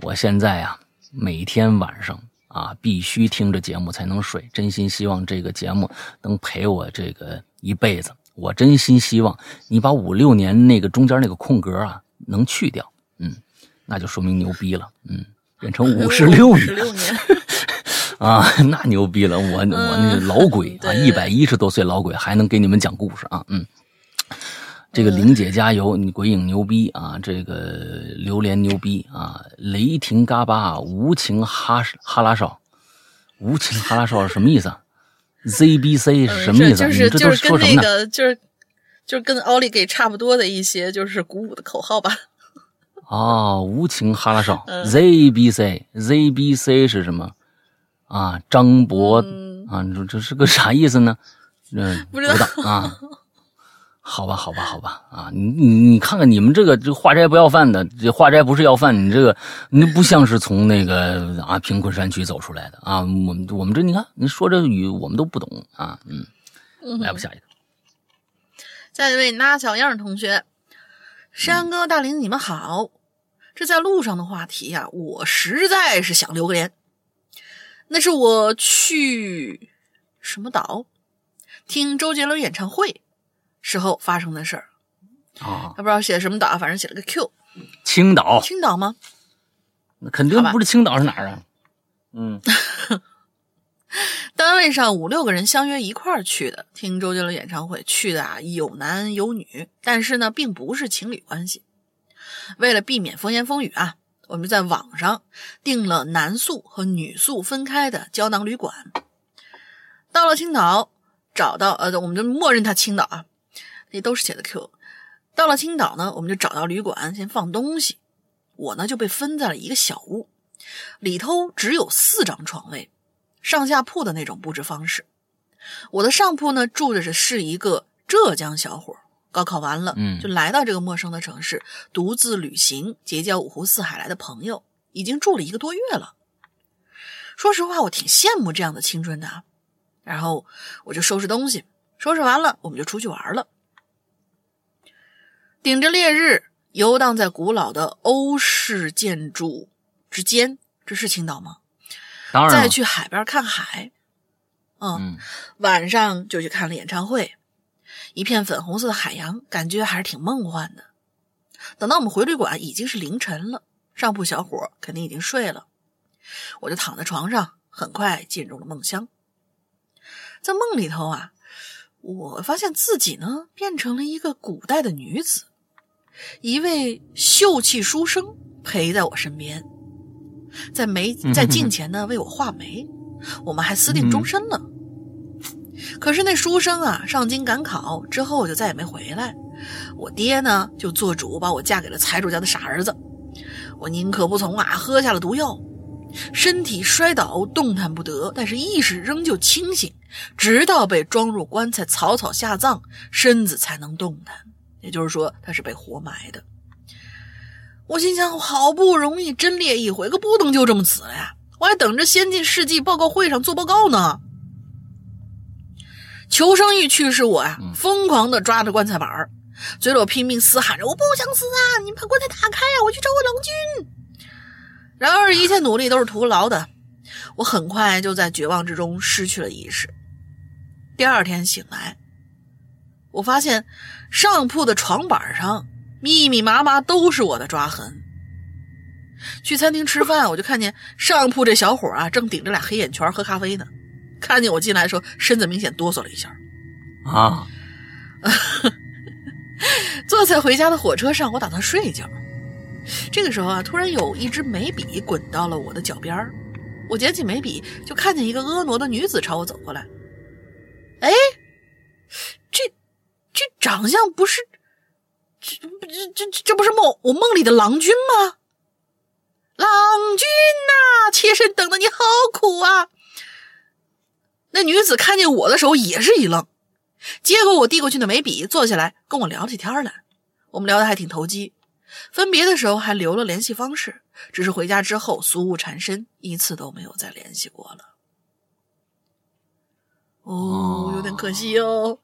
我现在啊，每天晚上啊，必须听着节目才能睡。真心希望这个节目能陪我这个一辈子。我真心希望你把五六年那个中间那个空格啊，能去掉。嗯，那就说明牛逼了。嗯，变成五十六年。啊，那牛逼了！我我那老鬼啊，一百一十多岁老鬼还能给你们讲故事啊！嗯，这个玲姐加油，你鬼影牛逼啊！这个榴莲牛逼啊！雷霆嘎巴无情哈哈拉少，无情哈拉少是什么意思啊？ZBC 是什么意思？就是就是跟那个就是就是跟奥利给差不多的一些就是鼓舞的口号吧。哦，无情哈拉少，ZBC，ZBC 是什么？啊，张博啊，你说这是个啥意思呢？嗯，不知道啊。好吧，好吧，好吧啊，你你你看看你们这个这化斋不要饭的，这化斋不是要饭，你这个你不像是从那个啊贫困山区走出来的啊。我们我们这你看你说这语我们都不懂啊。嗯，来吧，下一个。下一位拉小样同学，山哥大林，你们好。这在路上的话题呀，我实在是想留个言。那是我去什么岛听周杰伦演唱会时候发生的事儿啊，他不知道写什么岛，反正写了个 Q。青岛，青岛吗？那肯定不是青岛是哪儿啊？嗯，单位上五六个人相约一块儿去的，听周杰伦演唱会去的啊，有男有女，但是呢，并不是情侣关系。为了避免风言风语啊。我们在网上订了男宿和女宿分开的胶囊旅馆。到了青岛，找到呃，我们就默认他青岛啊，这都是写的 Q。到了青岛呢，我们就找到旅馆先放东西。我呢就被分在了一个小屋，里头只有四张床位，上下铺的那种布置方式。我的上铺呢住的是是一个浙江小伙。高考完了，嗯，就来到这个陌生的城市，独自旅行，结交五湖四海来的朋友，已经住了一个多月了。说实话，我挺羡慕这样的青春的。然后我就收拾东西，收拾完了，我们就出去玩了。顶着烈日，游荡在古老的欧式建筑之间，这是青岛吗？当然。再去海边看海。嗯，晚上就去看了演唱会，一片粉红色的海洋，感觉还是挺梦幻的。等到我们回旅馆，已经是凌晨了，上铺小伙肯定已经睡了。我就躺在床上，很快进入了梦乡。在梦里头啊，我发现自己呢变成了一个古代的女子，一位秀气书生陪在我身边，在眉在镜前呢为我画眉，我们还私定终身了。可是那书生啊上京赶考之后就再也没回来，我爹呢就做主把我嫁给了财主家的傻儿子，我宁可不从啊，喝下了毒药。身体摔倒，动弹不得，但是意识仍旧清醒，直到被装入棺材，草草下葬，身子才能动弹。也就是说，他是被活埋的。我心想，好不容易真烈一回，可不能就这么死了呀！我还等着先进事迹报告会上做报告呢。求生欲驱使我呀，疯狂的抓着棺材板儿嘴里拼命嘶喊着：“我不想死啊！你把棺材打开呀！我去找我郎君。”然而，一切努力都是徒劳的。我很快就在绝望之中失去了意识。第二天醒来，我发现上铺的床板上密密麻麻都是我的抓痕。去餐厅吃饭，我就看见上铺这小伙啊，正顶着俩黑眼圈喝咖啡呢。看见我进来的时候，身子明显哆嗦了一下。啊！坐在回家的火车上，我打算睡一觉。这个时候啊，突然有一支眉笔滚到了我的脚边儿，我捡起眉笔，就看见一个婀娜的女子朝我走过来。哎，这这长相不是这这这这不是梦我梦里的郎君吗？郎君呐，妾身等的你好苦啊！那女子看见我的时候也是一愣，接过我递过去的眉笔，坐下来跟我聊起天来。我们聊得还挺投机。分别的时候还留了联系方式，只是回家之后俗务缠身，一次都没有再联系过了。哦，有点可惜哦。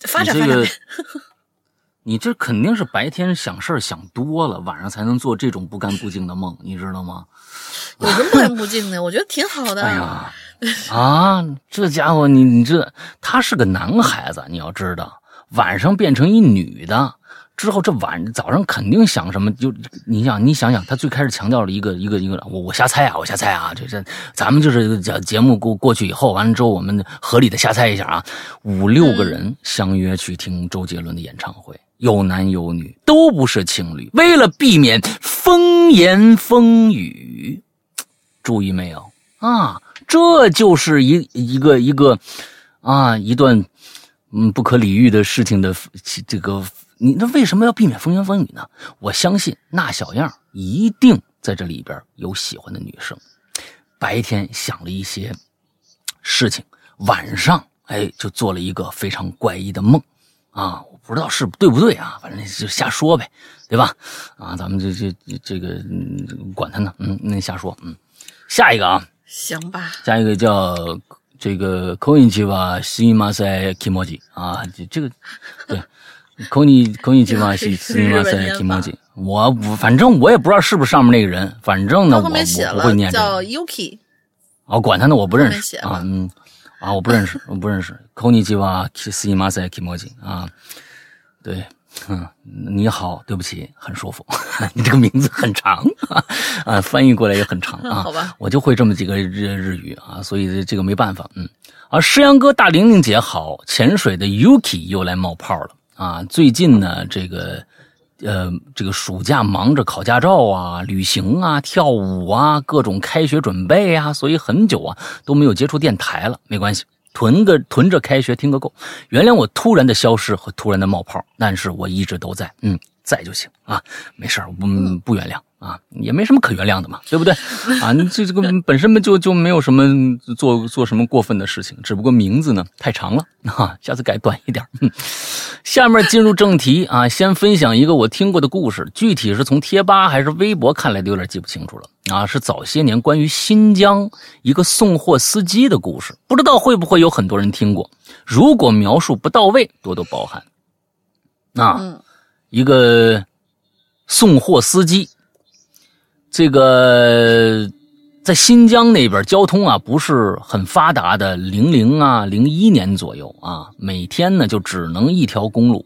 发展发展。你这肯定是白天想事儿想多了，晚上才能做这种不干不净的梦，你知道吗？有什么不干不净的？我觉得挺好的。哎呀，啊，这家伙，你你这他是个男孩子，你要知道，晚上变成一女的。之后这晚早上肯定想什么？就你想，你想想，他最开始强调了一个一个一个，我我瞎猜啊，我瞎猜啊，这这咱们就是讲节目过过去以后，完了之后我们合理的瞎猜一下啊，五六个人相约去听周杰伦的演唱会，有男有女，都不是情侣，为了避免风言风语，注意没有啊？这就是一一个一个啊一段嗯不可理喻的事情的这个。你那为什么要避免风言风语呢？我相信那小样一定在这里边有喜欢的女生。白天想了一些事情，晚上哎就做了一个非常怪异的梦啊！我不知道是对不对啊，反正就瞎说呗，对吧？啊，咱们这这这个管他呢，嗯，那瞎说，嗯。下一个啊，行吧。下一个叫这个 Koinchiwa Shimasai Kimoji 啊，这这个对。口你口你起码是斯密马塞提莫吉，我反正我也不知道是不是上面那个人，反正呢我我不会念叫 Yuki，哦管他呢我不认识啊嗯啊我不认识我不认识。口你起码斯密马塞提莫吉啊。对嗯你好对不起很舒服。你这个名字很长。啊翻译过来也很长啊。好吧。我就会这么几个日日语啊所以这个没办法。嗯啊诗阳哥大玲玲姐好潜水的 Yuki 又来冒泡了。啊，最近呢，这个，呃，这个暑假忙着考驾照啊、旅行啊、跳舞啊，各种开学准备啊，所以很久啊都没有接触电台了。没关系，囤个囤着开学听个够。原谅我突然的消失和突然的冒泡，但是我一直都在，嗯，在就行。啊，没事不不原谅啊，也没什么可原谅的嘛，对不对？啊，这这个本身就就没有什么做做什么过分的事情，只不过名字呢太长了啊，下次改短一点。下面进入正题啊，先分享一个我听过的故事，具体是从贴吧还是微博看来的有点记不清楚了啊，是早些年关于新疆一个送货司机的故事，不知道会不会有很多人听过？如果描述不到位，多多包涵。啊，一个送货司机。这个在新疆那边交通啊不是很发达的，零零啊零一年左右啊，每天呢就只能一条公路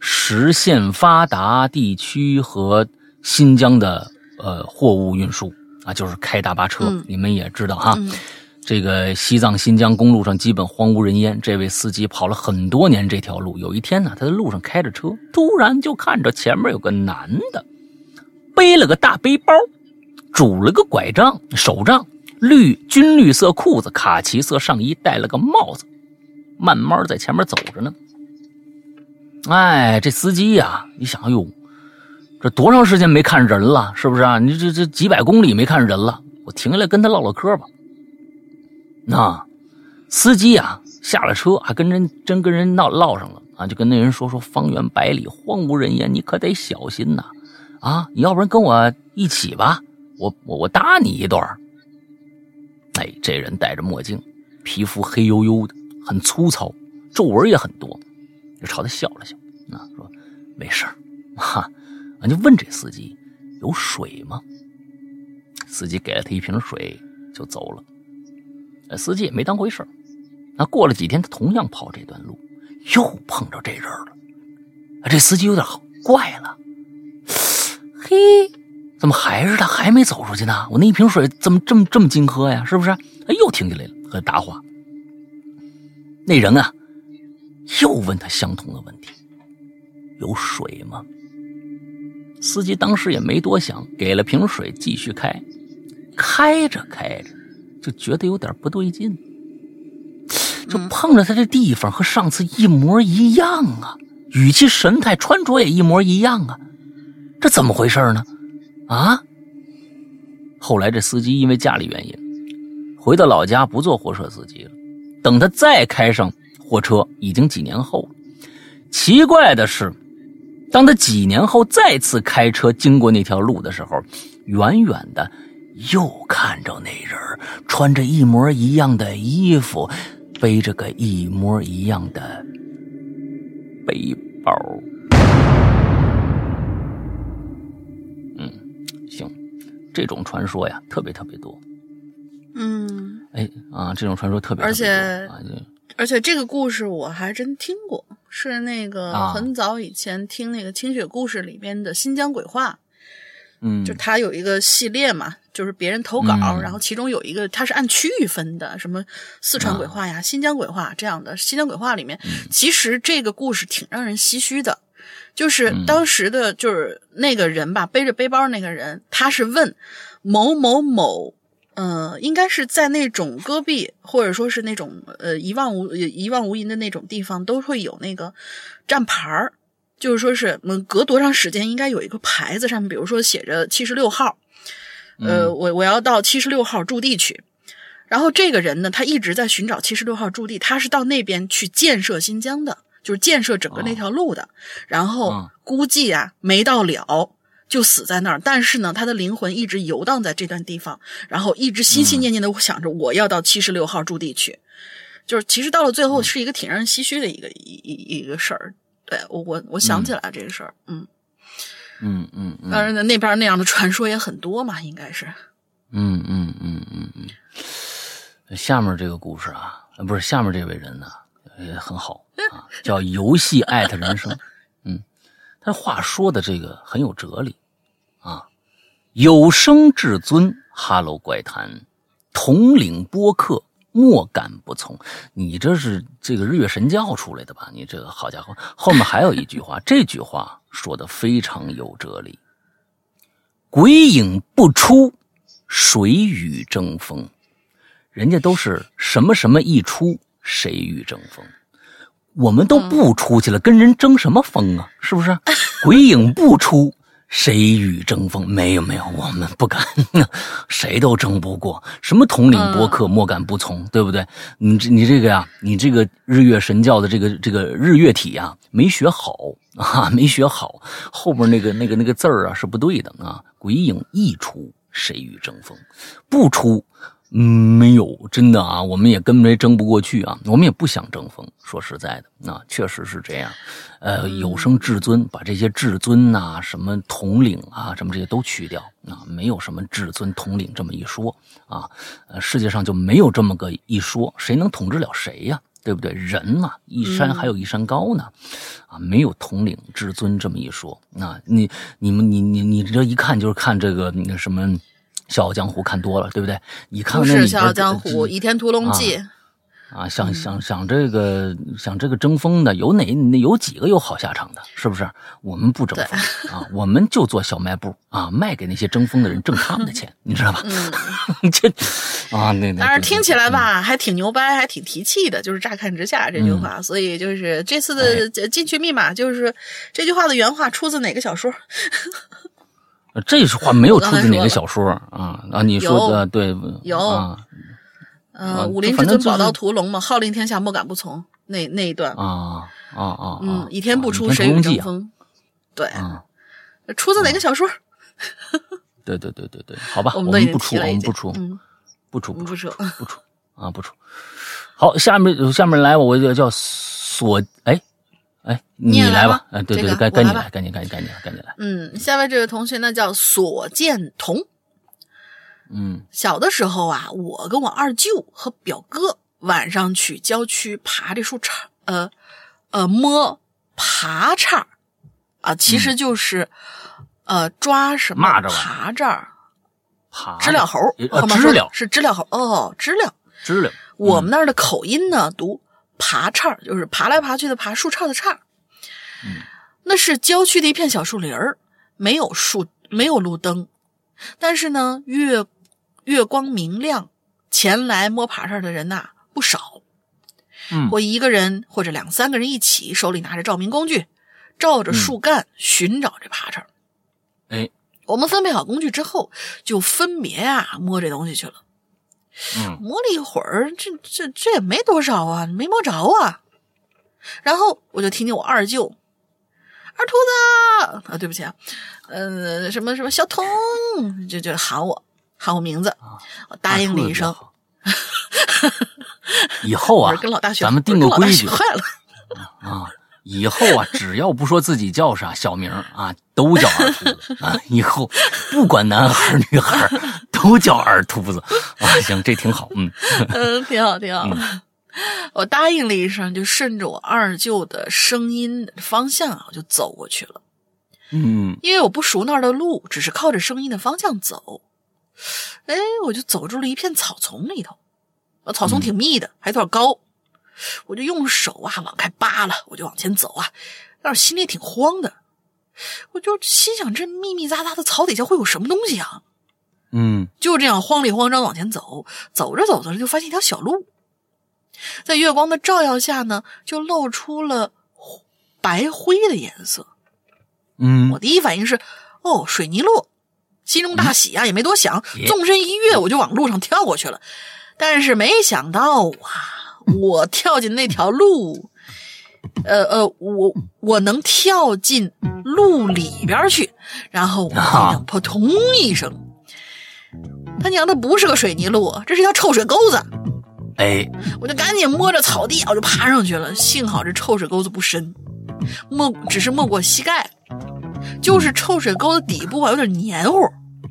实现发达地区和新疆的呃货物运输啊，就是开大巴车。你们也知道哈，这个西藏新疆公路上基本荒无人烟。这位司机跑了很多年这条路，有一天呢，他在路上开着车，突然就看着前面有个男的背了个大背包。拄了个拐杖，手杖，绿军绿色裤子，卡其色上衣，戴了个帽子，慢慢在前面走着呢。哎，这司机呀，你想哟，这多长时间没看人了？是不是啊？你这这几百公里没看人了，我停下来跟他唠唠嗑吧。那司机呀，下了车还跟人真跟人闹唠上了啊，就跟那人说说，方圆百里荒无人烟，你可得小心呐！啊，你要不然跟我一起吧。我我我搭你一段哎，这人戴着墨镜，皮肤黑黝黝的，很粗糙，皱纹也很多，就朝他笑了笑，啊，说没事儿，哈，俺就问这司机有水吗？司机给了他一瓶水就走了，司机也没当回事那过了几天，他同样跑这段路，又碰着这人了，这司机有点怪了，嘿。怎么还是他还没走出去呢？我那一瓶水怎么这么这么金喝呀？是不是？哎，又停下来了，和他搭话。那人啊，又问他相同的问题：“有水吗？”司机当时也没多想，给了瓶水，继续开。开着开着，就觉得有点不对劲，就碰着他这地方和上次一模一样啊，语气、神态、穿着也一模一样啊，这怎么回事呢？啊！后来这司机因为家里原因，回到老家不做货车司机了。等他再开上货车，已经几年后。奇怪的是，当他几年后再次开车经过那条路的时候，远远的又看着那人穿着一模一样的衣服，背着个一模一样的背包。这种传说呀，特别特别多。嗯，哎啊，这种传说特别多，而且而且这个故事我还真听过，是那个很早以前听那个清雪故事里边的新疆鬼话。嗯，就他有一个系列嘛，就是别人投稿，然后其中有一个他是按区域分的，什么四川鬼话呀、新疆鬼话这样的。新疆鬼话里面，其实这个故事挺让人唏嘘的。就是当时的，就是那个人吧，背着背包那个人，他是问某某某，呃，应该是在那种戈壁，或者说是那种呃一望无一望无垠的那种地方，都会有那个站牌儿，就是说是嗯隔多长时间应该有一个牌子上面，比如说写着七十六号，呃，我我要到七十六号驻地去，然后这个人呢，他一直在寻找七十六号驻地，他是到那边去建设新疆的。就是建设整个那条路的，然后估计啊没到了就死在那儿。但是呢，他的灵魂一直游荡在这段地方，然后一直心心念念的想着我要到七十六号驻地去。就是其实到了最后是一个挺让人唏嘘的一个一一一个事儿。对我我我想起来这个事儿，嗯嗯嗯。当然呢，那边那样的传说也很多嘛，应该是。嗯嗯嗯嗯嗯。下面这个故事啊，不是下面这位人呢。也很好啊，叫游戏艾特人生，嗯，他话说的这个很有哲理啊。有生至尊，哈喽怪谈，统领播客，莫敢不从。你这是这个日月神教出来的吧？你这个好家伙，后面还有一句话，这句话说的非常有哲理。鬼影不出，谁与争锋？人家都是什么什么一出。谁与争锋？我们都不出去了，跟人争什么风啊？是不是？鬼影不出，谁与争锋？没有没有，我们不敢，谁都争不过。什么统领博客，莫敢不从，对不对？你这你这个呀，你这个日月神教的这个这个日月体呀，没学好啊，没学好，后边那个那个那个字儿啊是不对的啊。鬼影一出，谁与争锋？不出。嗯，没有，真的啊，我们也跟没争不过去啊，我们也不想争锋。说实在的，啊，确实是这样。呃，有生至尊，把这些至尊呐、什么统领啊、什么这些都去掉啊，没有什么至尊统领这么一说啊。呃，世界上就没有这么个一说，谁能统治了谁呀？对不对？人嘛，一山还有一山高呢，啊，没有统领至尊这么一说。那你、你们、你、你、你这一看就是看这个那什么。笑傲江湖看多了，对不对？你看那里笑傲江湖》《倚天屠龙记》啊，想想想这个想这个争锋的，有哪有几个有好下场的？是不是？我们不争锋啊，我们就做小卖部啊，卖给那些争锋的人，挣他们的钱，你知道吧？嗯，这啊，那但是听起来吧，还挺牛掰，还挺提气的，就是乍看之下这句话。所以就是这次的进去密码，就是这句话的原话出自哪个小说？这句话没有出自哪个小说啊啊！你说的对，有啊，呃，武林至尊宝刀屠龙嘛，号令天下莫敢不从，那那一段啊啊啊！嗯，倚天不出谁与争锋？对，出自哪个小说？对对对对对，好吧，我们不出，我们不出，不出不出不出啊不出。好，下面下面来，我就叫索哎。哎，你来吧！哎，对对，该该你来，该你，该你，该你，该你来。嗯，下面这位同学呢叫索建彤。嗯，小的时候啊，我跟我二舅和表哥晚上去郊区爬这树杈，呃呃摸爬杈啊，其实就是呃抓什么爬蚱，爬知了猴，知了是知了猴哦，知了知了。我们那儿的口音呢读。爬杈就是爬来爬去的爬，树杈的杈。嗯，那是郊区的一片小树林儿，没有树，没有路灯，但是呢，月月光明亮，前来摸爬杈的人呐不少。嗯，我一个人或者两三个人一起，手里拿着照明工具，照着树干寻找这爬杈。哎，我们分配好工具之后，就分别啊摸这东西去了。嗯，摸了一会儿，这这这也没多少啊，没摸着啊。然后我就听见我二舅二兔子啊，对不起啊，呃，什么什么小童，就就喊我喊我名字，我答应了一声。以后啊，跟老大学，咱们定个规矩，坏了啊。以后啊，只要不说自己叫啥小名啊，都叫二秃子啊。以后不管男孩女孩，都叫二秃子 啊。行，这挺好，嗯 嗯，挺好挺好。我答应了一声，就顺着我二舅的声音方向，我就走过去了。嗯，因为我不熟那儿的路，只是靠着声音的方向走。哎，我就走入了一片草丛里头，草丛挺密的，还有点高。我就用手啊往开扒拉，我就往前走啊，但是心里挺慌的。我就心想，这密密匝匝的草底下会有什么东西啊？嗯，就这样慌里慌张往前走，走着走着就发现一条小路，在月光的照耀下呢，就露出了白灰的颜色。嗯，我第一反应是，哦，水泥路，心中大喜啊，也没多想，纵身一跃，我就往路上跳过去了。但是没想到啊。我跳进那条路，呃呃，我我能跳进路里边去，然后我听见扑通一声，他娘的不是个水泥路，这是条臭水沟子。哎，我就赶紧摸着草地，我就爬上去了。幸好这臭水沟子不深，没只是没过膝盖，就是臭水沟的底部啊有点黏糊。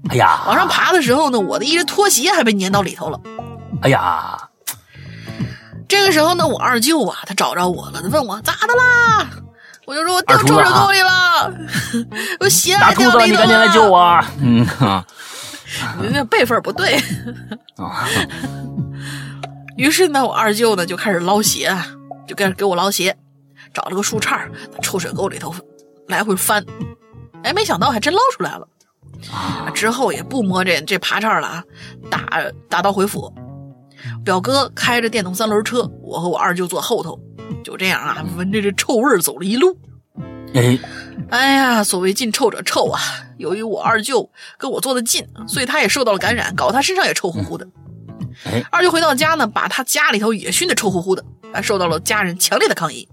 哎呀，往上爬的时候呢，我的一只拖鞋还被粘到里头了。哎呀。这个时候呢，我二舅啊，他找着我了，他问我咋的啦？我就说我掉臭水沟里了，我鞋大兔子，你赶紧来救我！嗯哈，你那辈分不对 啊。于是呢，我二舅呢就开始捞鞋，就开始给我捞鞋，找了个树杈，臭水沟里头来回翻。哎，没想到还真捞出来了。之后也不摸这这爬杈了啊，打打道回府。表哥开着电动三轮车，我和我二舅坐后头，就这样啊，闻着这臭味走了一路。哎，哎呀，所谓近臭者臭啊，由于我二舅跟我坐的近，所以他也受到了感染，搞得他身上也臭乎乎的。二舅回到家呢，把他家里头也熏得臭乎乎的，还受到了家人强烈的抗议。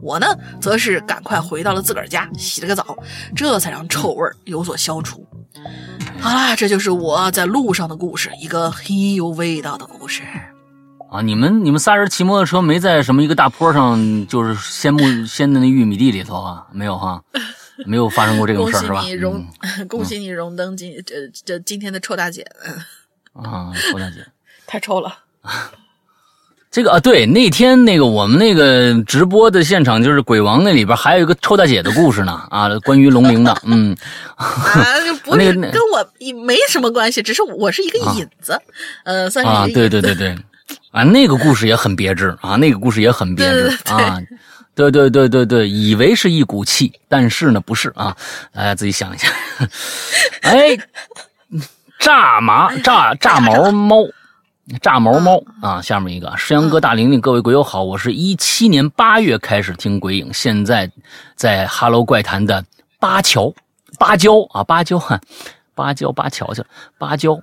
我呢，则是赶快回到了自个儿家，洗了个澡，这才让臭味有所消除。好啦，这就是我在路上的故事，一个很有味道的故事。啊，你们你们仨人骑摩托车没在什么一个大坡上，就是先木 先的那玉米地里头啊？没有哈，没有发生过这种事儿是吧？恭喜你荣，恭喜你荣登今这这今天的臭大姐。啊，臭大姐，太臭了。这个啊，对，那天那个我们那个直播的现场，就是鬼王那里边还有一个臭大姐的故事呢啊，关于龙陵的，嗯，啊，不是跟我没什么关系，只是我是一个引子，呃，算是啊，对对对对。啊，那个故事也很别致啊，那个故事也很别致啊，对对对对对，以为是一股气，但是呢不是啊，大家自己想一下。哎，炸麻炸炸毛猫，炸毛猫啊，下面一个石阳哥大玲玲，各位鬼友好，我是一七年八月开始听鬼影，现在在哈喽怪谈的芭桥芭蕉啊芭蕉哈芭蕉芭蕉去了芭蕉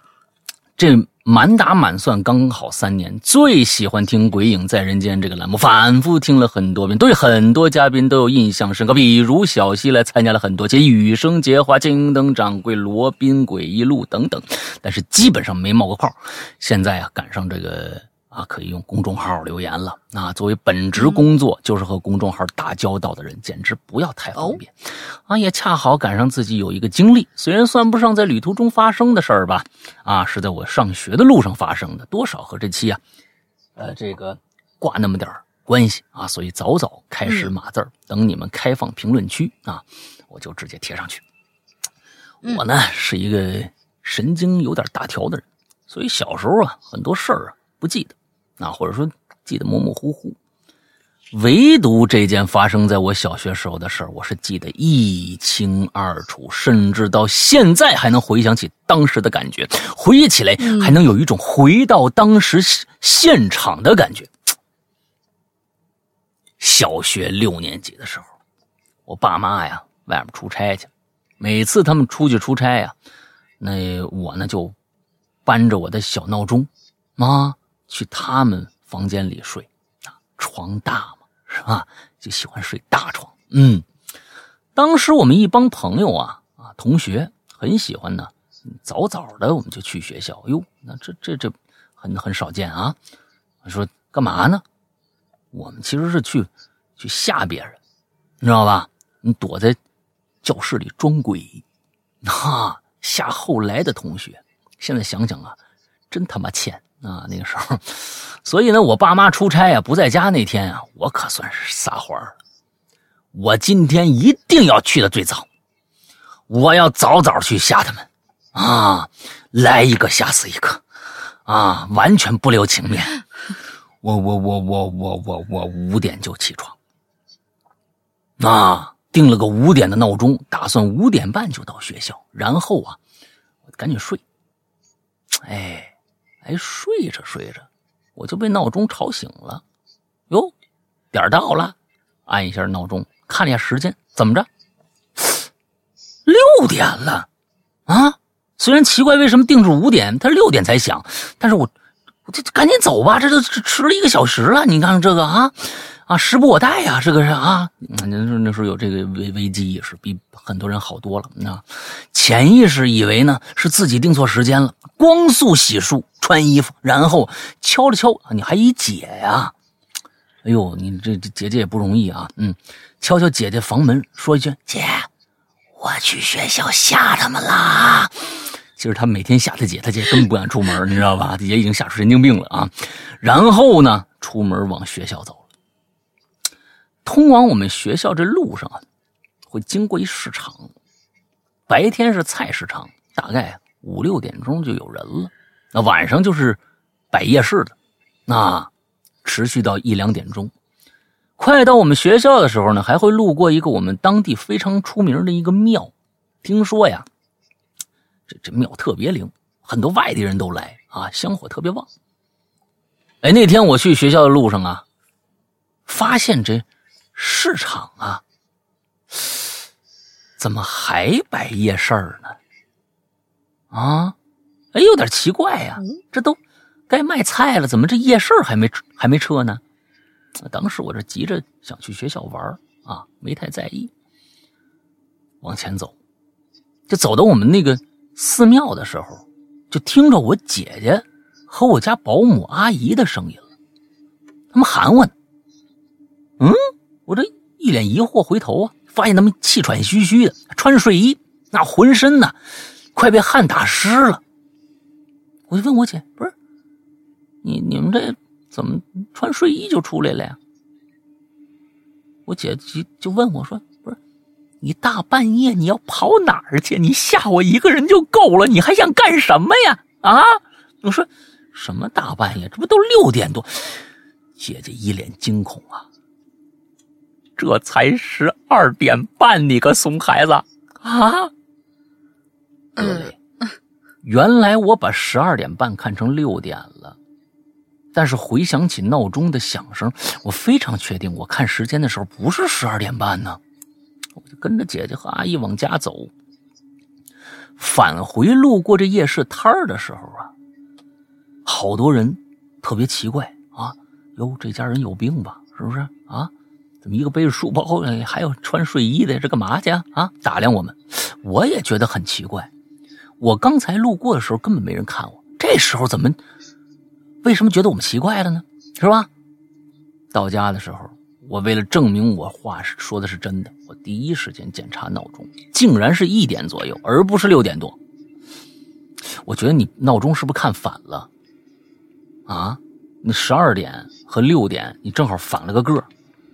这。满打满算刚好三年，最喜欢听《鬼影在人间》这个栏目，反复听了很多遍，对很多嘉宾都有印象深刻，比如小西来参加了很多节，雨生结花、金灯掌柜、罗宾、诡异录等等，但是基本上没冒过泡。现在啊，赶上这个。啊，可以用公众号留言了。啊，作为本职工作就是和公众号打交道的人，简直不要太方便。啊，也恰好赶上自己有一个经历，虽然算不上在旅途中发生的事儿吧，啊，是在我上学的路上发生的，多少和这期啊，呃，这个挂那么点关系啊，所以早早开始码字儿，等你们开放评论区啊，我就直接贴上去。我呢是一个神经有点大条的人，所以小时候啊，很多事儿啊不记得。啊，或者说记得模模糊糊，唯独这件发生在我小学时候的事儿，我是记得一清二楚，甚至到现在还能回想起当时的感觉，回忆起来还能有一种回到当时现场的感觉。小学六年级的时候，我爸妈呀外面出差去，每次他们出去出差呀，那我呢就搬着我的小闹钟，妈。去他们房间里睡，啊，床大嘛，是吧？就喜欢睡大床。嗯，当时我们一帮朋友啊，啊，同学很喜欢呢，早早的我们就去学校。哟，那这这这很很少见啊。说干嘛呢？我们其实是去去吓别人，你知道吧？你躲在教室里装鬼，哈，吓后来的同学。现在想想啊，真他妈欠。啊，那个时候，所以呢，我爸妈出差啊，不在家那天啊，我可算是撒欢了。我今天一定要去的最早，我要早早去吓他们，啊，来一个吓死一个，啊，完全不留情面。我我我我我我我五点就起床，啊，定了个五点的闹钟，打算五点半就到学校，然后啊，赶紧睡。哎。还，睡着睡着，我就被闹钟吵醒了。哟，点到了，按一下闹钟，看了一下时间，怎么着？六点了啊！虽然奇怪，为什么定是五点，他六点才响，但是我我就赶紧走吧，这都迟了一个小时了。你看这个啊。啊，时不我待呀，这个是啊，那那时候有这个危危机意识，比很多人好多了。那潜意识以为呢是自己定错时间了，光速洗漱、穿衣服，然后敲了敲，你还一姐呀？哎呦，你这这姐姐也不容易啊。嗯，敲敲姐姐房门，说一句：“姐，我去学校吓他们啦。”其实他每天吓他姐，他姐根本不敢出门，你知道吧？姐已经吓出神经病了啊。然后呢，出门往学校走。通往我们学校这路上啊，会经过一市场，白天是菜市场，大概五六点钟就有人了。那晚上就是摆夜市的，那持续到一两点钟。快到我们学校的时候呢，还会路过一个我们当地非常出名的一个庙。听说呀，这这庙特别灵，很多外地人都来啊，香火特别旺。哎，那天我去学校的路上啊，发现这。市场啊，怎么还摆夜市呢？啊，哎，有点奇怪呀，这都该卖菜了，怎么这夜市还没还没撤呢？当时我这急着想去学校玩啊，没太在意。往前走，就走到我们那个寺庙的时候，就听着我姐姐和我家保姆阿姨的声音了，他们喊我呢。嗯，我这一脸疑惑，回头啊，发现他们气喘吁吁的，穿睡衣，那浑身呢，快被汗打湿了。我就问我姐，不是你你们这怎么穿睡衣就出来了呀？我姐就就问我说，不是你大半夜你要跑哪儿去？你吓我一个人就够了，你还想干什么呀？啊？我说什么大半夜？这不都六点多？姐姐一脸惊恐啊。这才十二点半，你个怂孩子啊！原来我把十二点半看成六点了，但是回想起闹钟的响声，我非常确定，我看时间的时候不是十二点半呢。我就跟着姐姐和阿姨往家走，返回路过这夜市摊儿的时候啊，好多人特别奇怪啊，哟，这家人有病吧？是不是啊？一个背着书包，还有穿睡衣的，这干嘛去啊？啊，打量我们，我也觉得很奇怪。我刚才路过的时候根本没人看我，这时候怎么，为什么觉得我们奇怪了呢？是吧？到家的时候，我为了证明我话是说的是真的，我第一时间检查闹钟，竟然是一点左右，而不是六点多。我觉得你闹钟是不是看反了？啊，你十二点和六点，你正好反了个个。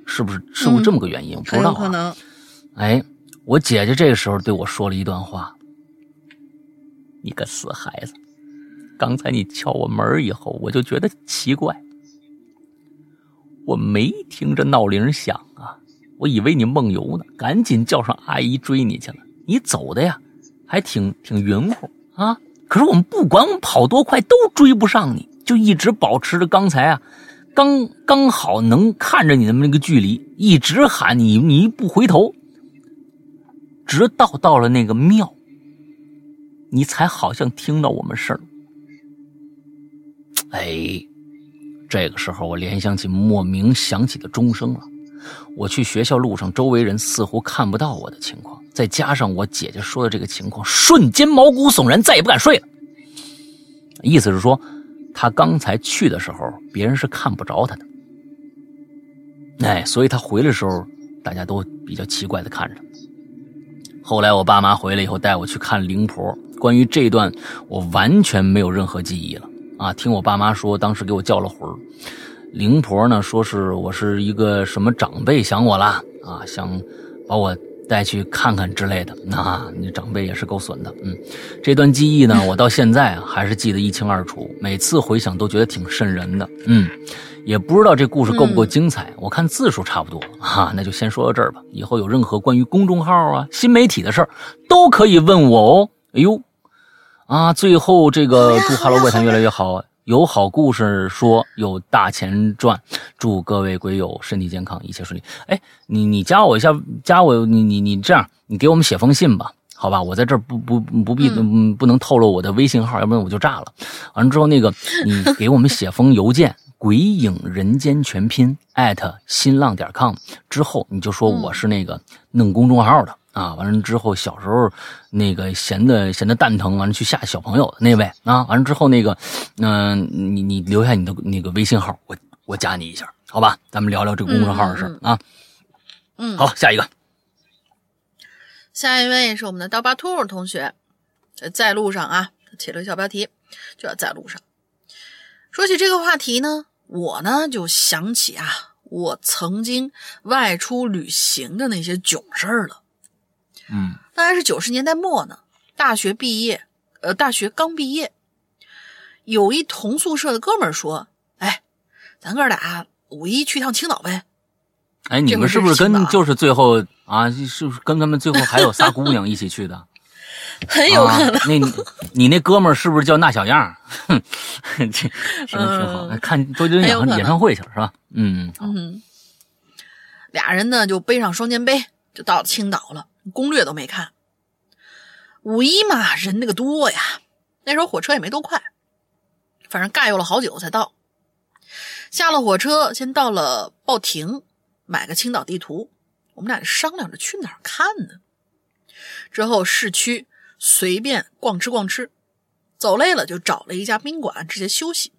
是不是是不是这么个原因？我不知道啊。哎，我姐姐这个时候对我说了一段话：“你个死孩子，刚才你敲我门以后，我就觉得奇怪，我没听着闹铃响啊，我以为你梦游呢，赶紧叫上阿姨追你去了。你走的呀，还挺挺匀乎啊。可是我们不管我们跑多快，都追不上你，就一直保持着刚才啊。”刚刚好能看着你的那个距离，一直喊你，你一不回头，直到到了那个庙，你才好像听到我们声哎，这个时候我联想起莫名响起的钟声了。我去学校路上，周围人似乎看不到我的情况，再加上我姐姐说的这个情况，瞬间毛骨悚然，再也不敢睡了。意思是说。他刚才去的时候，别人是看不着他的，哎，所以他回来的时候，大家都比较奇怪的看着。后来我爸妈回来以后，带我去看灵婆。关于这段，我完全没有任何记忆了啊！听我爸妈说，当时给我叫了魂儿。灵婆呢，说是我是一个什么长辈想我了啊，想把我。带去看看之类的，那 你长辈也是够损的，嗯，这段记忆呢，我到现在啊还是记得一清二楚，每次回想都觉得挺瘆人的，嗯，也不知道这故事够不够精彩，我看字数差不多啊，那就先说到这儿吧。以后有任何关于公众号啊、新媒体的事儿，都可以问我哦。哎呦，啊，最后这个祝《哈喽怪谈》越来越好。有好故事说，有大钱赚，祝各位鬼友身体健康，一切顺利。哎，你你加我一下，加我，你你你这样，你给我们写封信吧，好吧？我在这儿不不不必不能透露我的微信号，要不然我就炸了。完了之后，那个你给我们写封邮件，鬼影人间全拼艾特新浪点 com，之后你就说我是那个弄公众号的。啊，完了之后，小时候那个闲的闲的蛋疼，完了去吓小朋友的那位啊，完了之后那个，嗯，你你留下你的那个微信号，我我加你一下，好吧？咱们聊聊这个公众号的事啊。嗯，好，下一个，下一位是我们的刀疤兔同学，在路上啊，起了个小标题，就要在路上。说起这个话题呢，我呢就想起啊，我曾经外出旅行的那些囧事儿了。嗯，那还是九十年代末呢，大学毕业，呃，大学刚毕业，有一同宿舍的哥们儿说：“哎，咱哥俩五一去趟青岛呗。”哎，你们是不是跟就是最后啊，是不是跟他们最后还有仨姑娘一起去的？很有可能。那，你那哥们儿是不是叫那小样？哼，挺挺好。看周杰伦演演唱会去了是吧？嗯嗯。俩人呢就背上双肩背。就到青岛了，攻略都没看。五一嘛，人那个多呀，那时候火车也没多快，反正尬悠了好久才到。下了火车，先到了报亭，买个青岛地图。我们俩商量着去哪儿看呢。之后市区随便逛吃逛吃，走累了就找了一家宾馆直接休息。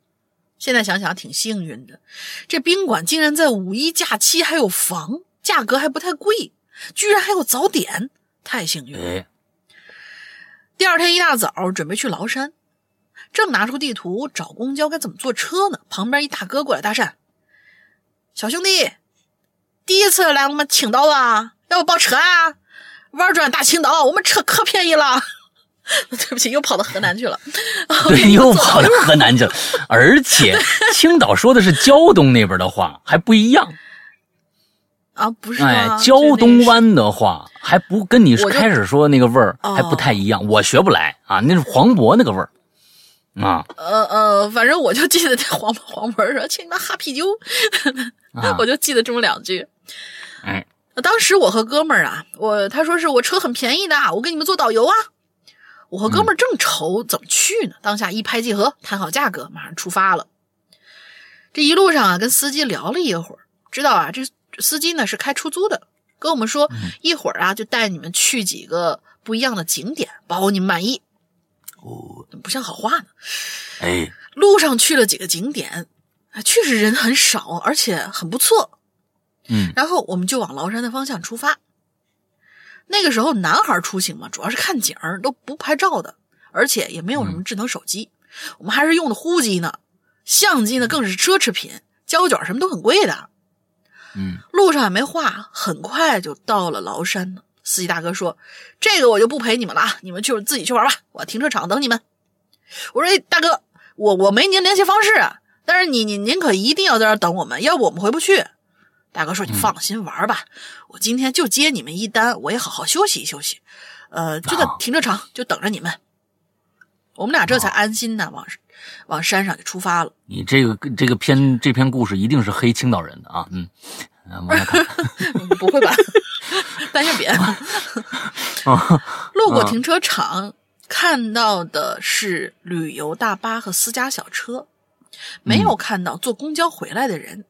现在想想挺幸运的，这宾馆竟然在五一假期还有房，价格还不太贵，居然还有早点，太幸运了。第二天一大早准备去崂山，正拿出地图找公交该怎么坐车呢，旁边一大哥过来搭讪：“小兄弟，第一次来我们青岛啊，要不包车啊？玩转大青岛，我们车可便宜了。”对不起，又跑到河南去了。对，又跑到河南去了。而且青岛说的是胶东那边的话，还不一样。啊，不是哎，胶东湾的话还不跟你开始说那个味儿还不太一样。我学不来啊，那是黄渤那个味儿啊。呃呃，反正我就记得这黄黄渤说：“去你妈哈啤酒。”我就记得这么两句。哎，当时我和哥们儿啊，我他说是我车很便宜的，我给你们做导游啊。我和哥们儿正愁怎么去呢，当下一拍即合，谈好价格，马上出发了。这一路上啊，跟司机聊了一会儿，知道啊，这司机呢是开出租的，跟我们说一会儿啊就带你们去几个不一样的景点，包你们满意。哦，不像好话呢。哎，路上去了几个景点，确实人很少，而且很不错。嗯，然后我们就往崂山的方向出发。那个时候男孩出行嘛，主要是看景儿，都不拍照的，而且也没有什么智能手机，我们还是用的呼机呢，相机呢更是奢侈品，胶卷什么都很贵的。嗯，路上也没话，很快就到了崂山了。司机大哥说：“这个我就不陪你们了啊，你们就自己去玩吧，我停车场等你们。”我说：“哎，大哥，我我没您联系方式啊，但是你你您可一定要在这等我们，要不我们回不去。”大哥说：“你放心玩吧，我今天就接你们一单，我也好好休息休息。呃，就在停车场就等着你们。我们俩这才安心呢，往往山上就出发了。你这个这个篇这篇故事一定是黑青岛人的啊，嗯，往下看，不会吧？但是别，路过停车场，看到的是旅游大巴和私家小车，没有看到坐公交回来的人。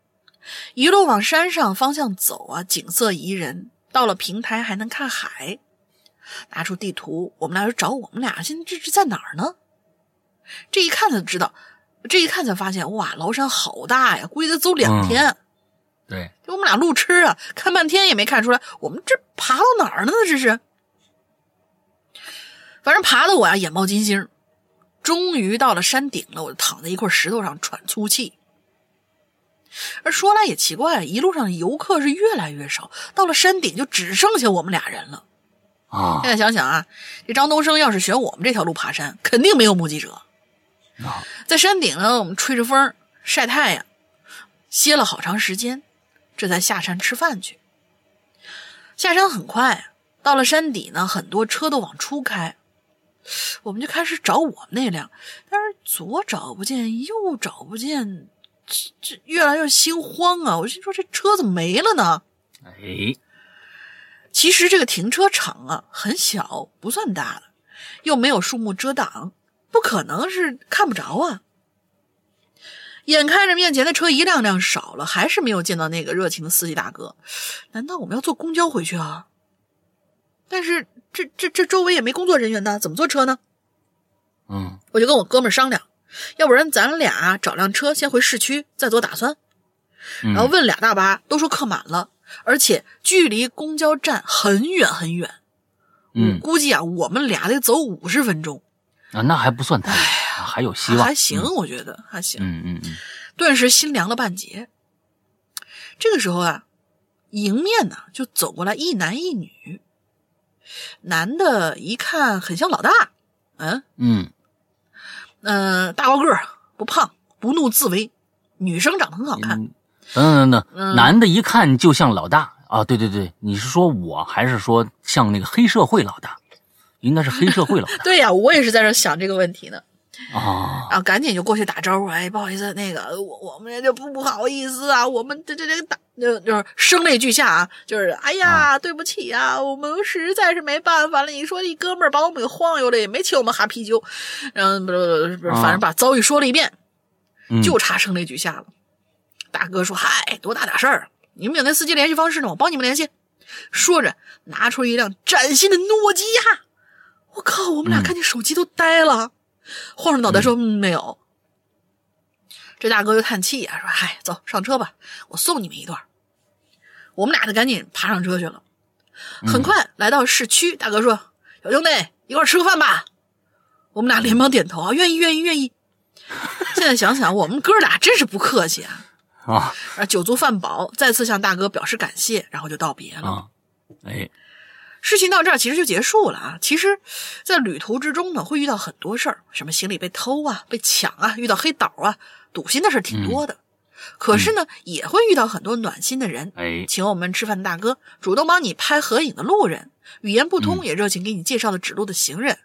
一路往山上方向走啊，景色宜人。到了平台还能看海。拿出地图，我们俩就找我们俩，现在这是在哪儿呢？这一看才知道，这一看才发现，哇，崂山好大呀，估计得走两天。对，我们俩路痴啊，看半天也没看出来，我们这爬到哪儿了呢？这是，反正爬的我呀眼冒金星。终于到了山顶了，我就躺在一块石头上喘粗气。而说来也奇怪，一路上的游客是越来越少，到了山顶就只剩下我们俩人了。啊！现在想想啊，这张东升要是选我们这条路爬山，肯定没有目击者。在山顶呢，我们吹着风晒太阳，歇了好长时间，这才下山吃饭去。下山很快，到了山底呢，很多车都往出开，我们就开始找我们那辆，但是左找不见，右找不见。这这越来越心慌啊！我心说这车怎么没了呢？哎，其实这个停车场啊很小，不算大的，又没有树木遮挡，不可能是看不着啊。眼看着面前的车一辆辆少了，还是没有见到那个热情的司机大哥。难道我们要坐公交回去啊？但是这这这周围也没工作人员呢，怎么坐车呢？嗯，我就跟我哥们商量。要不然咱俩找辆车先回市区，再做打算。然后问俩大巴，都说客满了，而且距离公交站很远很远。嗯，估计啊，我们俩得走五十分钟。啊，那还不算太，还有希望，还行，我觉得还行。嗯嗯嗯，顿时心凉了半截。这个时候啊，迎面呢就走过来一男一女，男的一看很像老大，嗯嗯。嗯，大高个儿，不胖，不怒自威，女生长得很好看。等等等等，男的一看就像老大啊！对对对，你是说我还是说像那个黑社会老大？应该是黑社会了。对呀，我也是在这想这个问题呢。啊，然后赶紧就过去打招呼，哎，不好意思，那个我我们就不不好意思啊，我们这这这个打就就是声泪俱下啊，就是哎呀，对不起啊，我们实在是没办法了。你说一哥们儿把我们给晃悠了，也没请我们哈啤酒，然后不不不，反正把遭遇说了一遍，就差声泪俱下了。大哥说：“嗨，多大点事儿？你们有那司机联系方式呢，我帮你们联系。”说着拿出一辆崭新的诺基亚。我靠，我们俩看见手机都呆了。晃着脑袋说：“没有。”这大哥就叹气啊，说：“嗨，走上车吧，我送你们一段。”我们俩就赶紧爬上车去了。很快来到市区，大哥说：“小兄弟，一块吃个饭吧。”我们俩连忙点头啊，愿意，愿意，愿意。现在想想，我们哥俩真是不客气啊！啊，酒足饭饱，再次向大哥表示感谢，然后就道别了。哎。事情到这儿其实就结束了啊！其实，在旅途之中呢，会遇到很多事儿，什么行李被偷啊、被抢啊、遇到黑导啊，堵心的事挺多的。可是呢，也会遇到很多暖心的人，哎，请我们吃饭的大哥，主动帮你拍合影的路人，语言不通也热情给你介绍的指路的行人。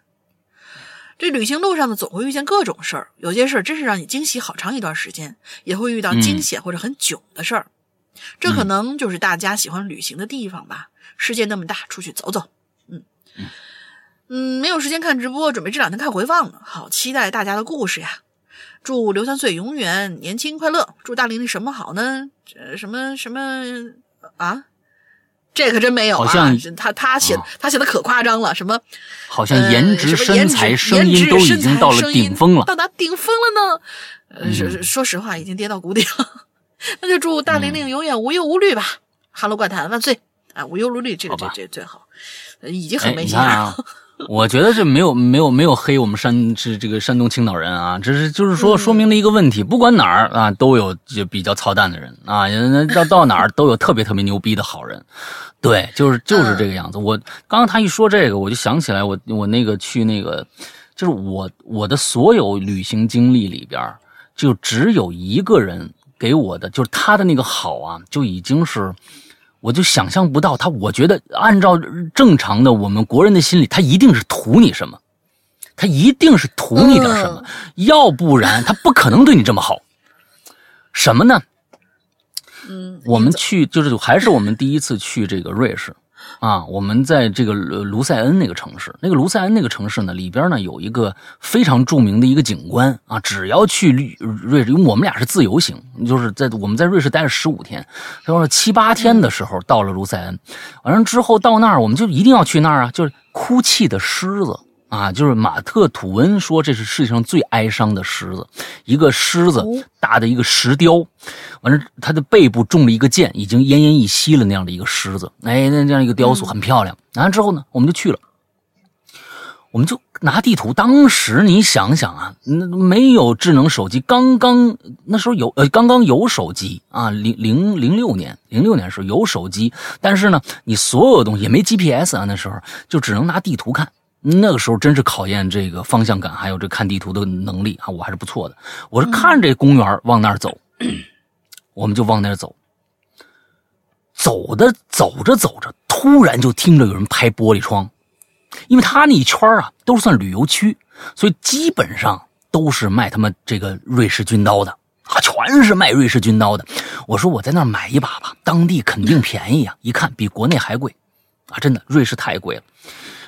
这旅行路上呢，总会遇见各种事儿，有些事儿真是让你惊喜好长一段时间，也会遇到惊险或者很囧的事儿。这可能就是大家喜欢旅行的地方吧。世界那么大，出去走走。嗯嗯，没有时间看直播，准备这两天看回放呢。好期待大家的故事呀！祝刘三岁永远年轻快乐。祝大玲玲什么好呢？这什么什么啊？这可真没有啊！好像他他写他写的可夸张了，什么？好像颜值、身材、声音都已经到了顶峰了，到达顶峰了呢。呃，说说实话，已经跌到谷底了。那就祝大玲玲永远无忧无虑吧！哈喽，怪谈万岁！啊，无忧无虑，这个这这最好，已经很没心了。我觉得这没有没有没有黑我们山是这个山东青岛人啊，这是就是说说明了一个问题，不管哪儿啊都有就比较操蛋的人啊，到到哪儿都有特别特别牛逼的好人，对，就是就是这个样子。我刚刚他一说这个，我就想起来我我那个去那个，就是我我的所有旅行经历里边，就只有一个人给我的，就是他的那个好啊，就已经是。我就想象不到他，我觉得按照正常的我们国人的心理，他一定是图你什么，他一定是图你点什么，要不然他不可能对你这么好。什么呢？嗯，我们去就是还是我们第一次去这个瑞士。啊，我们在这个卢塞恩那个城市，那个卢塞恩那个城市呢，里边呢有一个非常著名的一个景观啊。只要去瑞士，因为我们俩是自由行，就是在我们在瑞士待了十五天，他说七八天的时候到了卢塞恩，完了之后到那儿，我们就一定要去那儿啊，就是哭泣的狮子。啊，就是马特·吐温说这是世界上最哀伤的狮子，一个狮子大的一个石雕，完了它的背部中了一个箭，已经奄奄一息了那样的一个狮子，哎，那这样一个雕塑很漂亮。完了之后呢，我们就去了，我们就拿地图。当时你想想啊，那没有智能手机，刚刚那时候有呃，刚刚有手机啊，零零零六年，零六年时候有手机，但是呢，你所有东西也没 GPS 啊，那时候就只能拿地图看。那个时候真是考验这个方向感，还有这看地图的能力啊！我还是不错的。我是看这公园往那儿走，我们就往那儿走。走的走着走着，突然就听着有人拍玻璃窗，因为他那一圈啊都是算旅游区，所以基本上都是卖他们这个瑞士军刀的啊，全是卖瑞士军刀的。我说我在那儿买一把吧，当地肯定便宜啊，一看比国内还贵啊！真的，瑞士太贵了。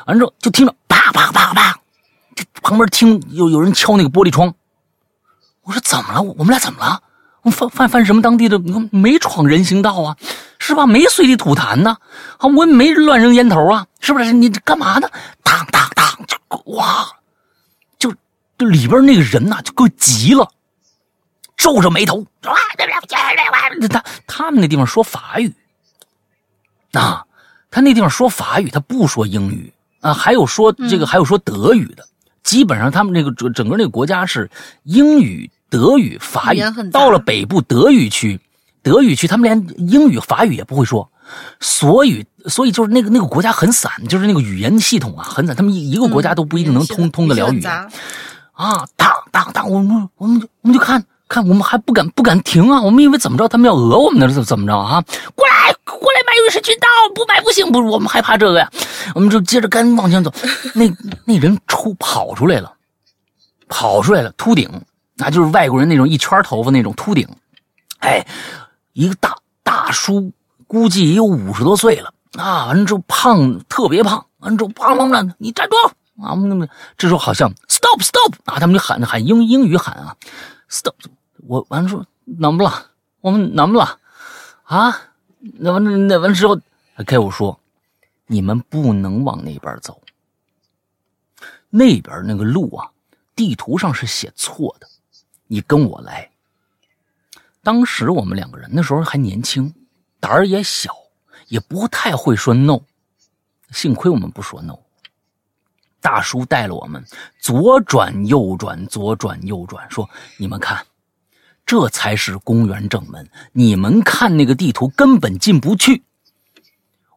完之后就听着啪啪啪这，旁边听有有人敲那个玻璃窗。我说怎么了？我们俩怎么了？我犯犯犯什么当地的？没闯人行道啊，是吧？没随地吐痰呢，啊，我也没乱扔烟头啊，是不是？你干嘛呢？当当当，就哇，就就里边那个人呐，就够急了，皱着眉头，他他们那地方说法语，啊，他那地方说法语，他不说英语。啊，还有说这个，还有说德语的，基本上他们这个整整个那个国家是英语、德语、法语。到了北部德语区，德语区他们连英语、法语也不会说，所以所以就是那个那个国家很散，就是那个语言系统啊很散，他们一一个国家都不一定能通通得了语言。啊，当当当，我们我们就我们就看。看，我们还不敢不敢停啊！我们以为怎么着，他们要讹我们呢？怎怎么着啊？过来，过来买瑞士军刀，不买不行！不是我们害怕这个呀，我们就接着赶紧往前走。那那人出跑出来了，跑出来了，秃顶，那就是外国人那种一圈头发那种秃顶。哎，一个大大叔，估计也有五十多岁了啊。完了之后胖，特别胖。完了之后，砰砰的，你站住啊！那么这时候好像 stop stop 啊，他们就喊喊英英语喊啊，stop。我完了说能不啦，我们能不啦啊？那完那完之后，他开我说，你们不能往那边走，那边那个路啊，地图上是写错的，你跟我来。当时我们两个人那时候还年轻，胆儿也小，也不太会说 no。幸亏我们不说 no。大叔带了我们左转右转，左转右转，说：“你们看，这才是公园正门。你们看那个地图根本进不去。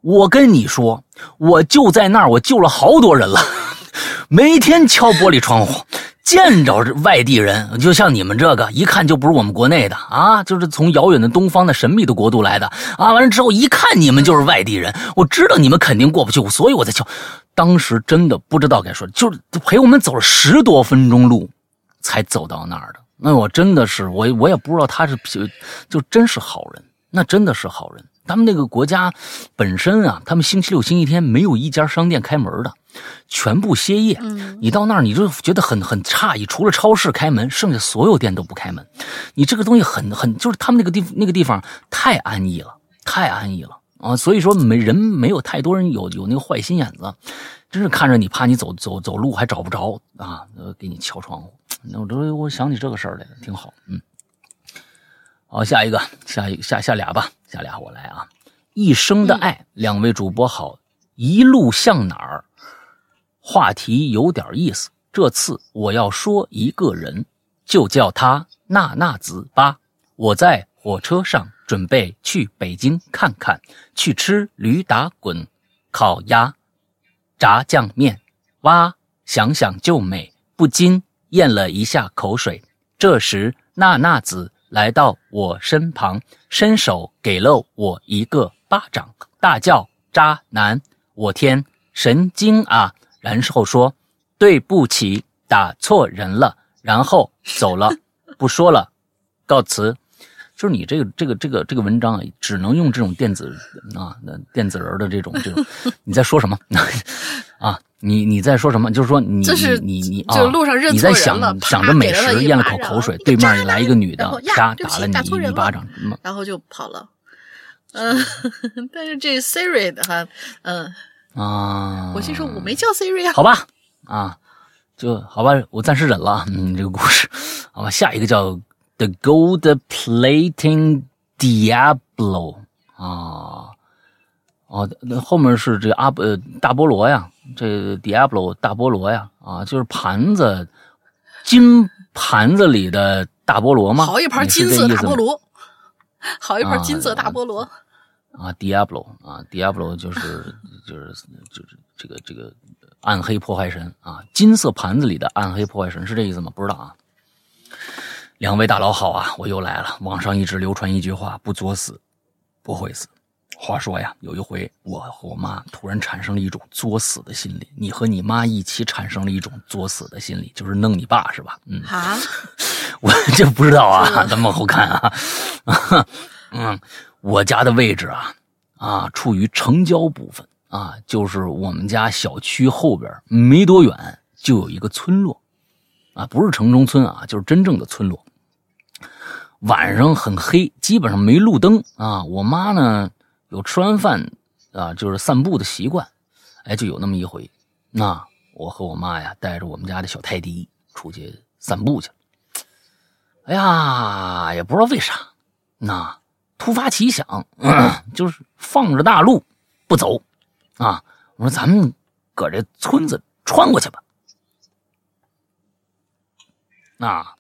我跟你说，我就在那儿，我救了好多人了，每天敲玻璃窗户。”见着外地人，就像你们这个，一看就不是我们国内的啊，就是从遥远的东方的神秘的国度来的啊。完了之后一看你们就是外地人，我知道你们肯定过不去，所以我才敲。当时真的不知道该说，就是陪我们走了十多分钟路，才走到那儿的。那我真的是，我我也不知道他是，就真是好人，那真的是好人。他们那个国家本身啊，他们星期六、星期天没有一家商店开门的。全部歇业，你到那儿你就觉得很很诧异，除了超市开门，剩下所有店都不开门。你这个东西很很，就是他们那个地那个地方太安逸了，太安逸了啊！所以说没人没有太多人有有那个坏心眼子，真是看着你怕你走走走路还找不着啊，给你敲窗户。那我这我想起这个事儿来了，挺好。嗯，好，下一个，下一下下俩吧，下俩我来啊。一生的爱，两位主播好，一路向哪儿？话题有点意思，这次我要说一个人，就叫他娜娜子吧。我在火车上准备去北京看看，去吃驴打滚、烤鸭、炸酱面，哇，想想就美，不禁咽了一下口水。这时，娜娜子来到我身旁，伸手给了我一个巴掌，大叫：“渣男！我天，神经啊！”然后说：“对不起，打错人了。”然后走了，不说了，告辞。就是你这个这个这个这个文章啊，只能用这种电子啊，电子人的这种这种。你在说什么？啊，你你在说什么？就是说你你你啊，你在想想着美食，咽了口口水，对面来一个女的，啪打了你一巴掌，然后就跑了。嗯，但是这 Siri 的哈，嗯。啊！我心说我没叫 Siri 啊。好吧，啊，就好吧，我暂时忍了。嗯，这个故事，好吧，下一个叫 The Gold Plating Diablo 啊，哦，那后面是这阿呃大菠萝呀，这 Diablo 大菠萝呀，啊，就是盘子金盘子里的大菠萝吗？好一盘金色大菠萝，好一盘金色大菠萝。啊，Diablo 啊，Diablo 就是就是就是这个这个暗黑破坏神啊，金色盘子里的暗黑破坏神是这意思吗？不知道啊。两位大佬好啊，我又来了。网上一直流传一句话：不作死不会死。话说呀，有一回我和我妈突然产生了一种作死的心理，你和你妈一起产生了一种作死的心理，就是弄你爸是吧？嗯啊，我就不知道啊，咱往后看啊，嗯。我家的位置啊，啊，处于城郊部分啊，就是我们家小区后边没多远就有一个村落，啊，不是城中村啊，就是真正的村落。晚上很黑，基本上没路灯啊。我妈呢有吃完饭啊，就是散步的习惯，哎，就有那么一回，那我和我妈呀带着我们家的小泰迪出去散步去了。哎呀，也不知道为啥，那。突发奇想，就是放着大路不走啊！我说咱们搁这村子穿过去吧。那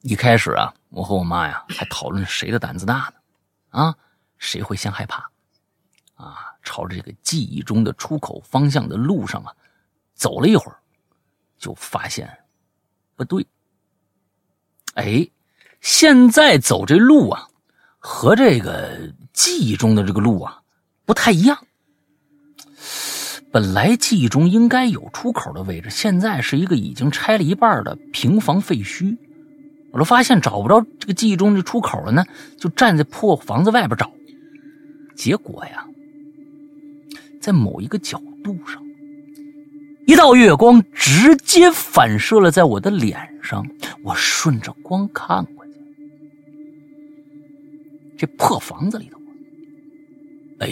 一开始啊，我和我妈呀还讨论谁的胆子大呢？啊，谁会先害怕？啊，朝着这个记忆中的出口方向的路上啊，走了一会儿，就发现不对。哎，现在走这路啊。和这个记忆中的这个路啊不太一样，本来记忆中应该有出口的位置，现在是一个已经拆了一半的平房废墟。我都发现找不着这个记忆中的出口了呢，就站在破房子外边找。结果呀，在某一个角度上，一道月光直接反射了在我的脸上。我顺着光看过去，这破房子里头，哎，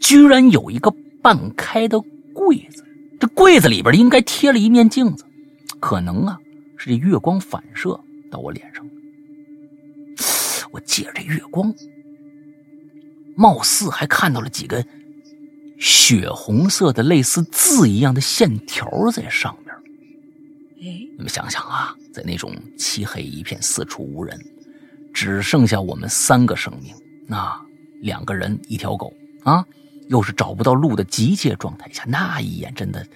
居然有一个半开的柜子。这柜子里边应该贴了一面镜子，可能啊。是这月光反射到我脸上，我借着这月光，貌似还看到了几根血红色的类似字一样的线条在上面。哎，你们想想啊，在那种漆黑一片、四处无人，只剩下我们三个生命，那两个人一条狗啊，又是找不到路的急切状态下，那一眼真的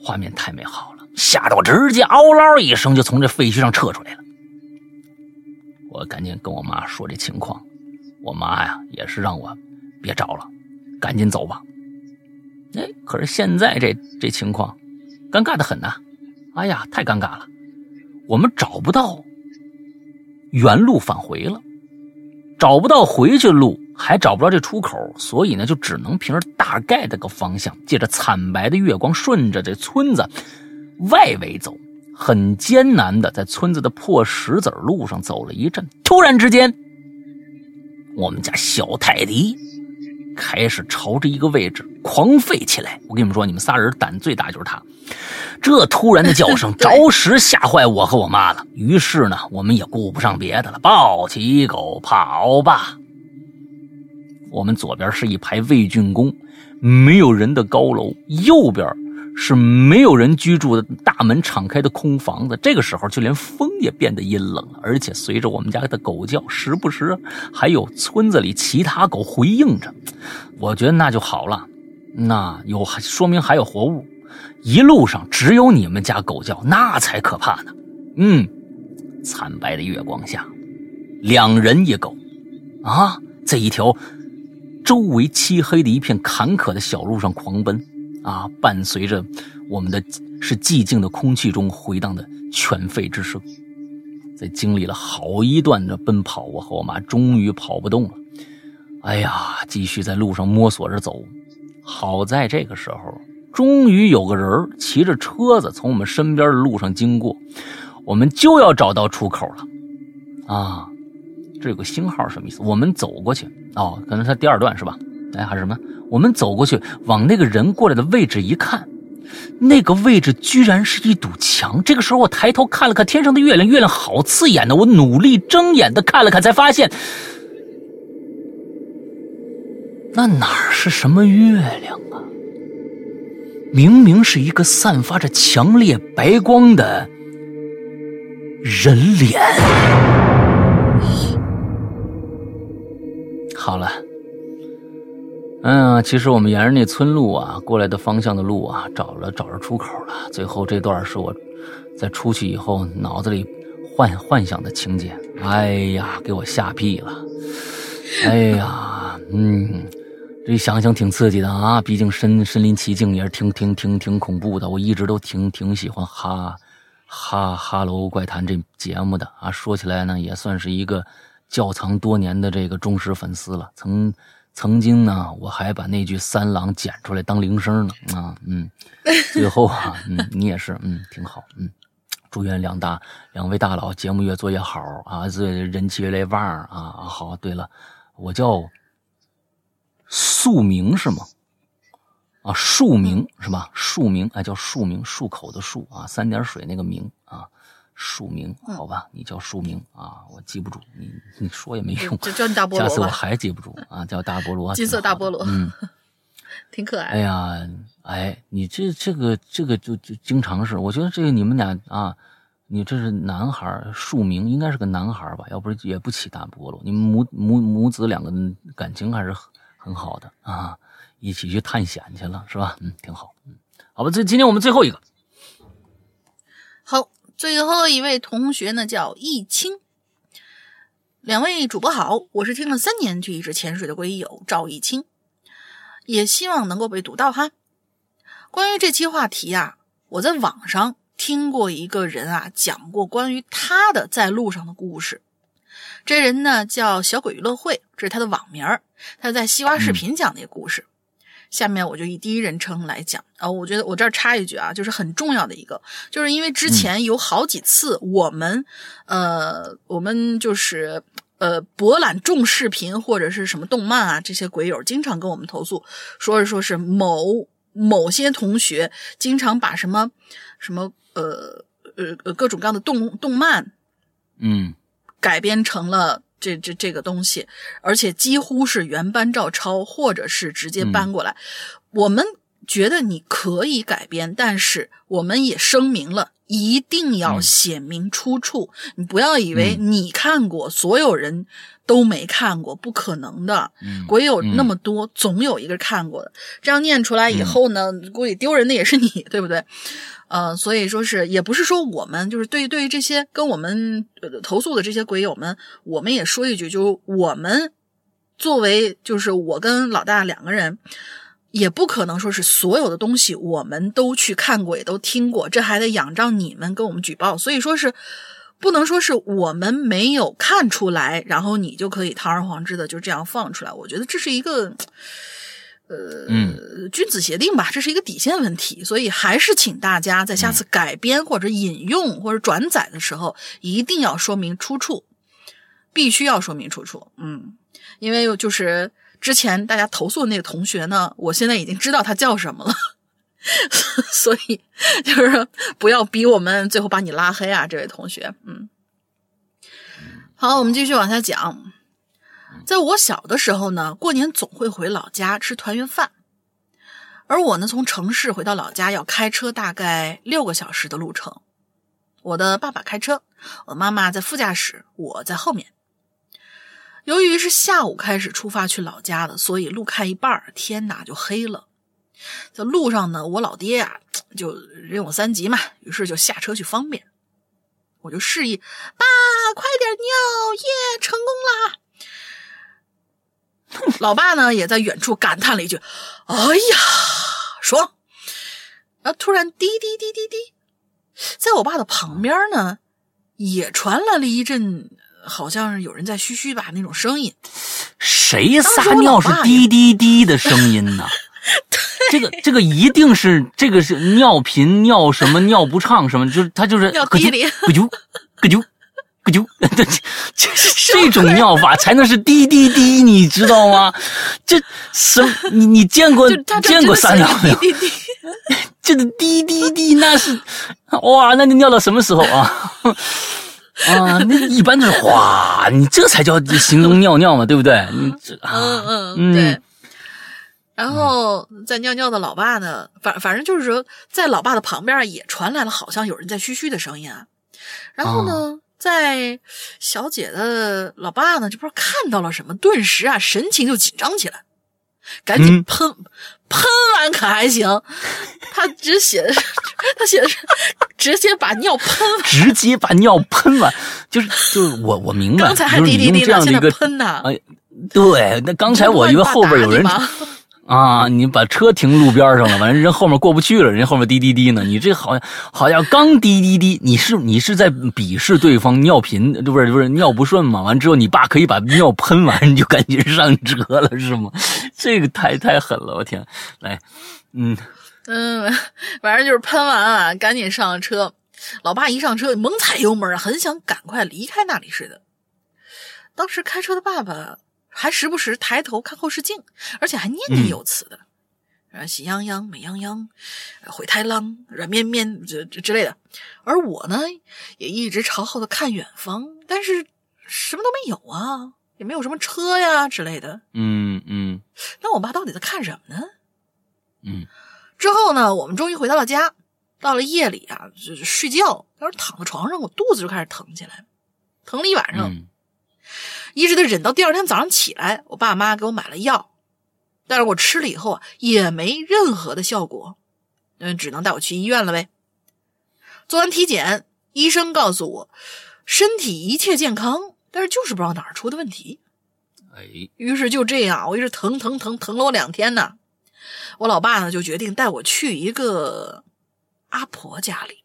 画面太美好了。吓得我直接嗷唠一声，就从这废墟上撤出来了。我赶紧跟我妈说这情况，我妈呀也是让我别找了，赶紧走吧。哎，可是现在这这情况，尴尬的很呐！哎呀，太尴尬了，我们找不到原路返回了，找不到回去路，还找不着这出口，所以呢，就只能凭着大概的个方向，借着惨白的月光，顺着这村子。外围走，很艰难的在村子的破石子路上走了一阵，突然之间，我们家小泰迪开始朝着一个位置狂吠起来。我跟你们说，你们仨人胆最大就是他。这突然的叫声 着实吓坏我和我妈了。于是呢，我们也顾不上别的了，抱起狗跑吧。我们左边是一排魏竣工，没有人的高楼，右边。是没有人居住的大门敞开的空房子，这个时候就连风也变得阴冷了，而且随着我们家的狗叫，时不时还有村子里其他狗回应着。我觉得那就好了，那有说明还有活物。一路上只有你们家狗叫，那才可怕呢。嗯，惨白的月光下，两人一狗，啊，在一条周围漆黑的一片坎坷的小路上狂奔。啊，伴随着我们的是寂静的空气中回荡的犬吠之声，在经历了好一段的奔跑，我和我妈终于跑不动了。哎呀，继续在路上摸索着走。好在这个时候，终于有个人骑着车子从我们身边的路上经过，我们就要找到出口了。啊，这有个星号什么意思？我们走过去哦，可能是第二段是吧？哎，还是什么？我们走过去，往那个人过来的位置一看，那个位置居然是一堵墙。这个时候，我抬头看了看天上的月亮，月亮好刺眼的。我努力睁眼的看了看，才发现，那哪是什么月亮啊？明明是一个散发着强烈白光的人脸。好了。嗯，其实我们沿着那村路啊，过来的方向的路啊，找了找着出口了。最后这段是我在出去以后脑子里幻幻想的情节。哎呀，给我吓屁了！哎呀，嗯，这想想挺刺激的啊。毕竟身身临其境也是挺挺挺挺恐怖的。我一直都挺挺喜欢哈哈哈喽怪谈这节目的啊。说起来呢，也算是一个窖藏多年的这个忠实粉丝了。曾。曾经呢，我还把那句三郎剪出来当铃声呢啊，嗯，最后啊，嗯，你也是，嗯，挺好，嗯，祝愿两大两位大佬节目越做越好啊，这人气越来越旺啊。好，对了，我叫宿明是吗？啊，树明是吧？树明，哎，叫树明，漱口的漱啊，三点水那个明啊。署名，好吧，你叫署名啊，我记不住，你你说也没用，就叫你大菠萝下次我还记不住啊，叫大菠萝，金色大菠萝，嗯，挺可爱。哎呀，哎，你这这个这个就就经常是，我觉得这个你们俩啊，你这是男孩，署名应该是个男孩吧，要不是也不起大菠萝。你们母母母子两个感情还是很很好的啊，一起去探险去了是吧？嗯，挺好，嗯，好吧，这今天我们最后一个，好。最后一位同学呢，叫易清。两位主播好，我是听了三年就一直潜水的龟友赵易清，也希望能够被读到哈。关于这期话题啊，我在网上听过一个人啊讲过关于他的在路上的故事。这人呢叫小鬼娱乐会，这是他的网名儿。他在西瓜视频讲那个故事。下面我就以第一人称来讲啊，我觉得我这儿插一句啊，就是很重要的一个，就是因为之前有好几次我们呃，我们就是呃博览众视频或者是什么动漫啊，这些鬼友经常跟我们投诉，说是说是某某些同学经常把什么什么呃呃呃各种各样的动动漫，嗯。改编成了这这这个东西，而且几乎是原班照抄，或者是直接搬过来。我们觉得你可以改编，但是我们也声明了，一定要写明出处。你不要以为你看过，所有人都没看过，不可能的。鬼有那么多，总有一个看过的。这样念出来以后呢，估计丢人的也是你，对不对？呃，所以说是也不是说我们就是对对于这些跟我们投诉的这些鬼友们，我们也说一句，就是我们作为就是我跟老大两个人，也不可能说是所有的东西我们都去看过也都听过，这还得仰仗你们跟我们举报。所以说是不能说是我们没有看出来，然后你就可以堂而皇之的就这样放出来。我觉得这是一个。呃，嗯，君子协定吧，这是一个底线问题，所以还是请大家在下次改编或者引用或者转载的时候，一定要说明出处，必须要说明出处。嗯，因为就是之前大家投诉的那个同学呢，我现在已经知道他叫什么了，所以就是不要逼我们最后把你拉黑啊，这位同学。嗯，好，我们继续往下讲。在我小的时候呢，过年总会回老家吃团圆饭，而我呢，从城市回到老家要开车大概六个小时的路程。我的爸爸开车，我妈妈在副驾驶，我在后面。由于是下午开始出发去老家的，所以路开一半，天哪就黑了。在路上呢，我老爹呀就人有三急嘛，于是就下车去方便。我就示意爸快点尿耶，成功啦！老爸呢，也在远处感叹了一句：“哎呀，爽！”然后突然滴滴滴滴滴，在我爸的旁边呢，也传来了一阵，好像是有人在嘘嘘吧那种声音。谁撒尿是滴滴滴的声音呢？这个这个一定是这个是尿频尿什么尿不畅什么，就是他就是尿滴里，咯啾咯啾。咯啾 这这种尿法才能是滴滴滴，你知道吗？这什你你见过见过撒尿没有？这个滴滴滴那是哇，那你尿到什么时候啊？啊，那一般都是哗，你这才叫形容尿尿嘛，对不对？你这嗯嗯嗯，对。然后在尿尿的老爸呢，反反正就是说，在老爸的旁边也传来了好像有人在嘘嘘的声音啊。然后呢？在小姐的老爸呢，就不知道看到了什么，顿时啊神情就紧张起来，赶紧喷，喷完可还行，他只写的，他写的是直接把尿喷完，直接把尿喷完，就是就是我我明白，刚才还滴滴滴的，现在喷呢，哎，对，那刚才我以为后边有人。啊！你把车停路边上了，完了人后面过不去了，人后面滴滴滴呢。你这好像好像刚滴滴滴，你是你是在鄙视对方尿频，不是不是尿不顺嘛？完之后你爸可以把尿喷完，你就赶紧上车了是吗？这个太太狠了，我天！来，嗯嗯，反正就是喷完啊，赶紧上车。老爸一上车猛踩油门，很想赶快离开那里似的。当时开车的爸爸。还时不时抬头看后视镜，而且还念念有词的，啊，喜羊羊、美羊羊、灰太狼、软绵绵这这之类的。而我呢，也一直朝后头看远方，但是什么都没有啊，也没有什么车呀之类的。嗯嗯。那我爸到底在看什么呢？嗯。之后呢，我们终于回到了家。到了夜里啊，就睡觉，当时躺在床上，我肚子就开始疼起来，疼了一晚上。一直得忍到第二天早上起来，我爸妈给我买了药，但是我吃了以后啊，也没任何的效果，嗯，只能带我去医院了呗。做完体检，医生告诉我身体一切健康，但是就是不知道哪儿出的问题。哎，于是就这样，我一直疼疼疼疼了我两天呢。我老爸呢就决定带我去一个阿婆家里。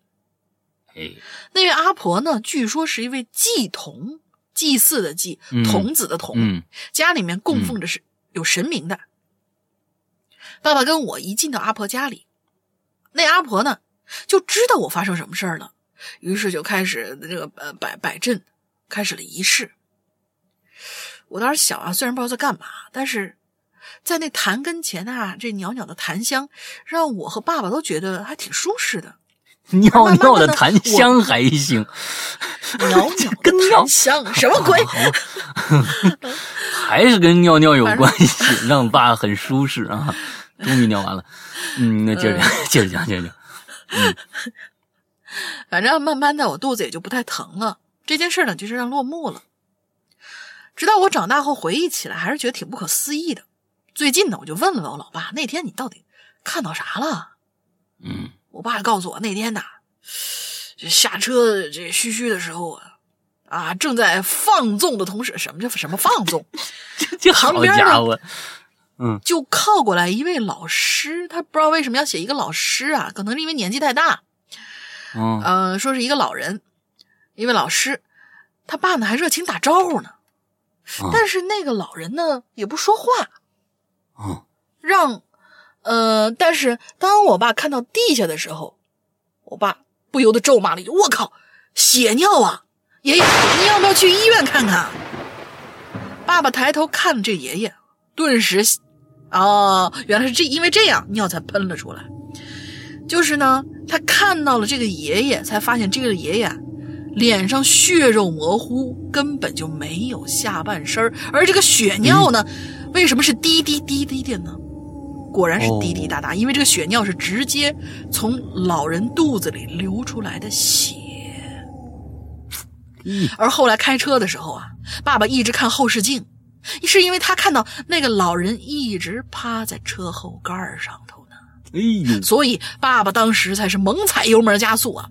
哎，那位阿婆呢，据说是一位祭童，祭祀的祭，童子的童，嗯，家里面供奉着是有神明的。爸爸跟我一进到阿婆家里，那阿婆呢就知道我发生什么事儿了，于是就开始这个呃摆摆阵，开始了仪式。我当时小啊，虽然不知道在干嘛，但是在那坛跟前啊，这袅袅的檀香让我和爸爸都觉得还挺舒适的。尿尿的檀香还行，袅袅 跟尿香什么鬼？还是跟尿尿有关系，让爸很舒适啊。终于尿完了，嗯，那接着讲，接着讲，接着讲。嗯，反正慢慢的，我肚子也就不太疼了。这件事呢，就这样落幕了。直到我长大后回忆起来，还是觉得挺不可思议的。最近呢，我就问了问我老爸，那天你到底看到啥了？嗯，我爸告诉我，那天呐，这下车这嘘嘘的时候啊，啊，正在放纵的同时，什么叫什么放纵？这好家伙，嗯，就靠过来一位老师，他不知道为什么要写一个老师啊，可能是因为年纪太大。嗯，呃，说是一个老人，一位老师，他爸呢还热情打招呼呢。但是那个老人呢也不说话，嗯，让，呃，但是当我爸看到地下的时候，我爸不由得咒骂了一句：“我靠，血尿啊！爷爷，你要不要去医院看看？”爸爸抬头看了这爷爷，顿时，哦，原来是这因为这样尿才喷了出来。就是呢，他看到了这个爷爷，才发现这个爷爷。脸上血肉模糊，根本就没有下半身而这个血尿呢，为什么是滴滴滴滴的呢？果然是滴滴答答，因为这个血尿是直接从老人肚子里流出来的血。而后来开车的时候啊，爸爸一直看后视镜，是因为他看到那个老人一直趴在车后盖上头呢。哎呦，所以爸爸当时才是猛踩油门加速啊。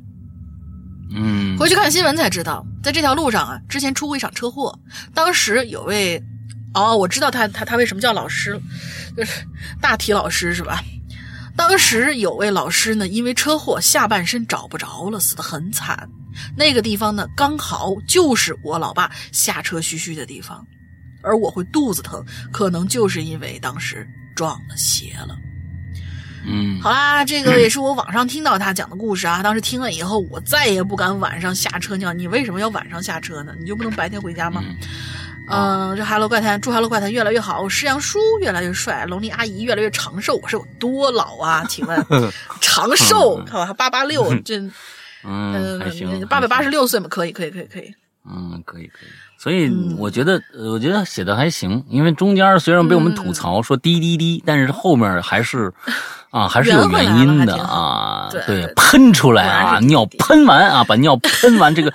嗯，回去看新闻才知道，在这条路上啊，之前出过一场车祸。当时有位，哦，我知道他他他为什么叫老师，就是大体老师是吧？当时有位老师呢，因为车祸下半身找不着了，死得很惨。那个地方呢，刚好就是我老爸下车嘘嘘的地方，而我会肚子疼，可能就是因为当时撞了邪了。嗯，好啦，这个也是我网上听到他讲的故事啊。当时听了以后，我再也不敢晚上下车尿。你为什么要晚上下车呢？你就不能白天回家吗？嗯，这《Hello 怪谈》祝《Hello 怪谈》越来越好，师阳叔越来越帅，龙妮阿姨越来越长寿。我是有多老啊？请问 长寿？看还八八六，这嗯还行，八百八十六岁嘛？可以，可以，可以，可以。嗯，可以，可以。所以我觉得，我觉得写的还行，因为中间虽然被我们吐槽说滴滴滴，但是后面还是。啊，还是有原因的啊！对，喷出来啊，尿喷完啊，把尿喷完，这个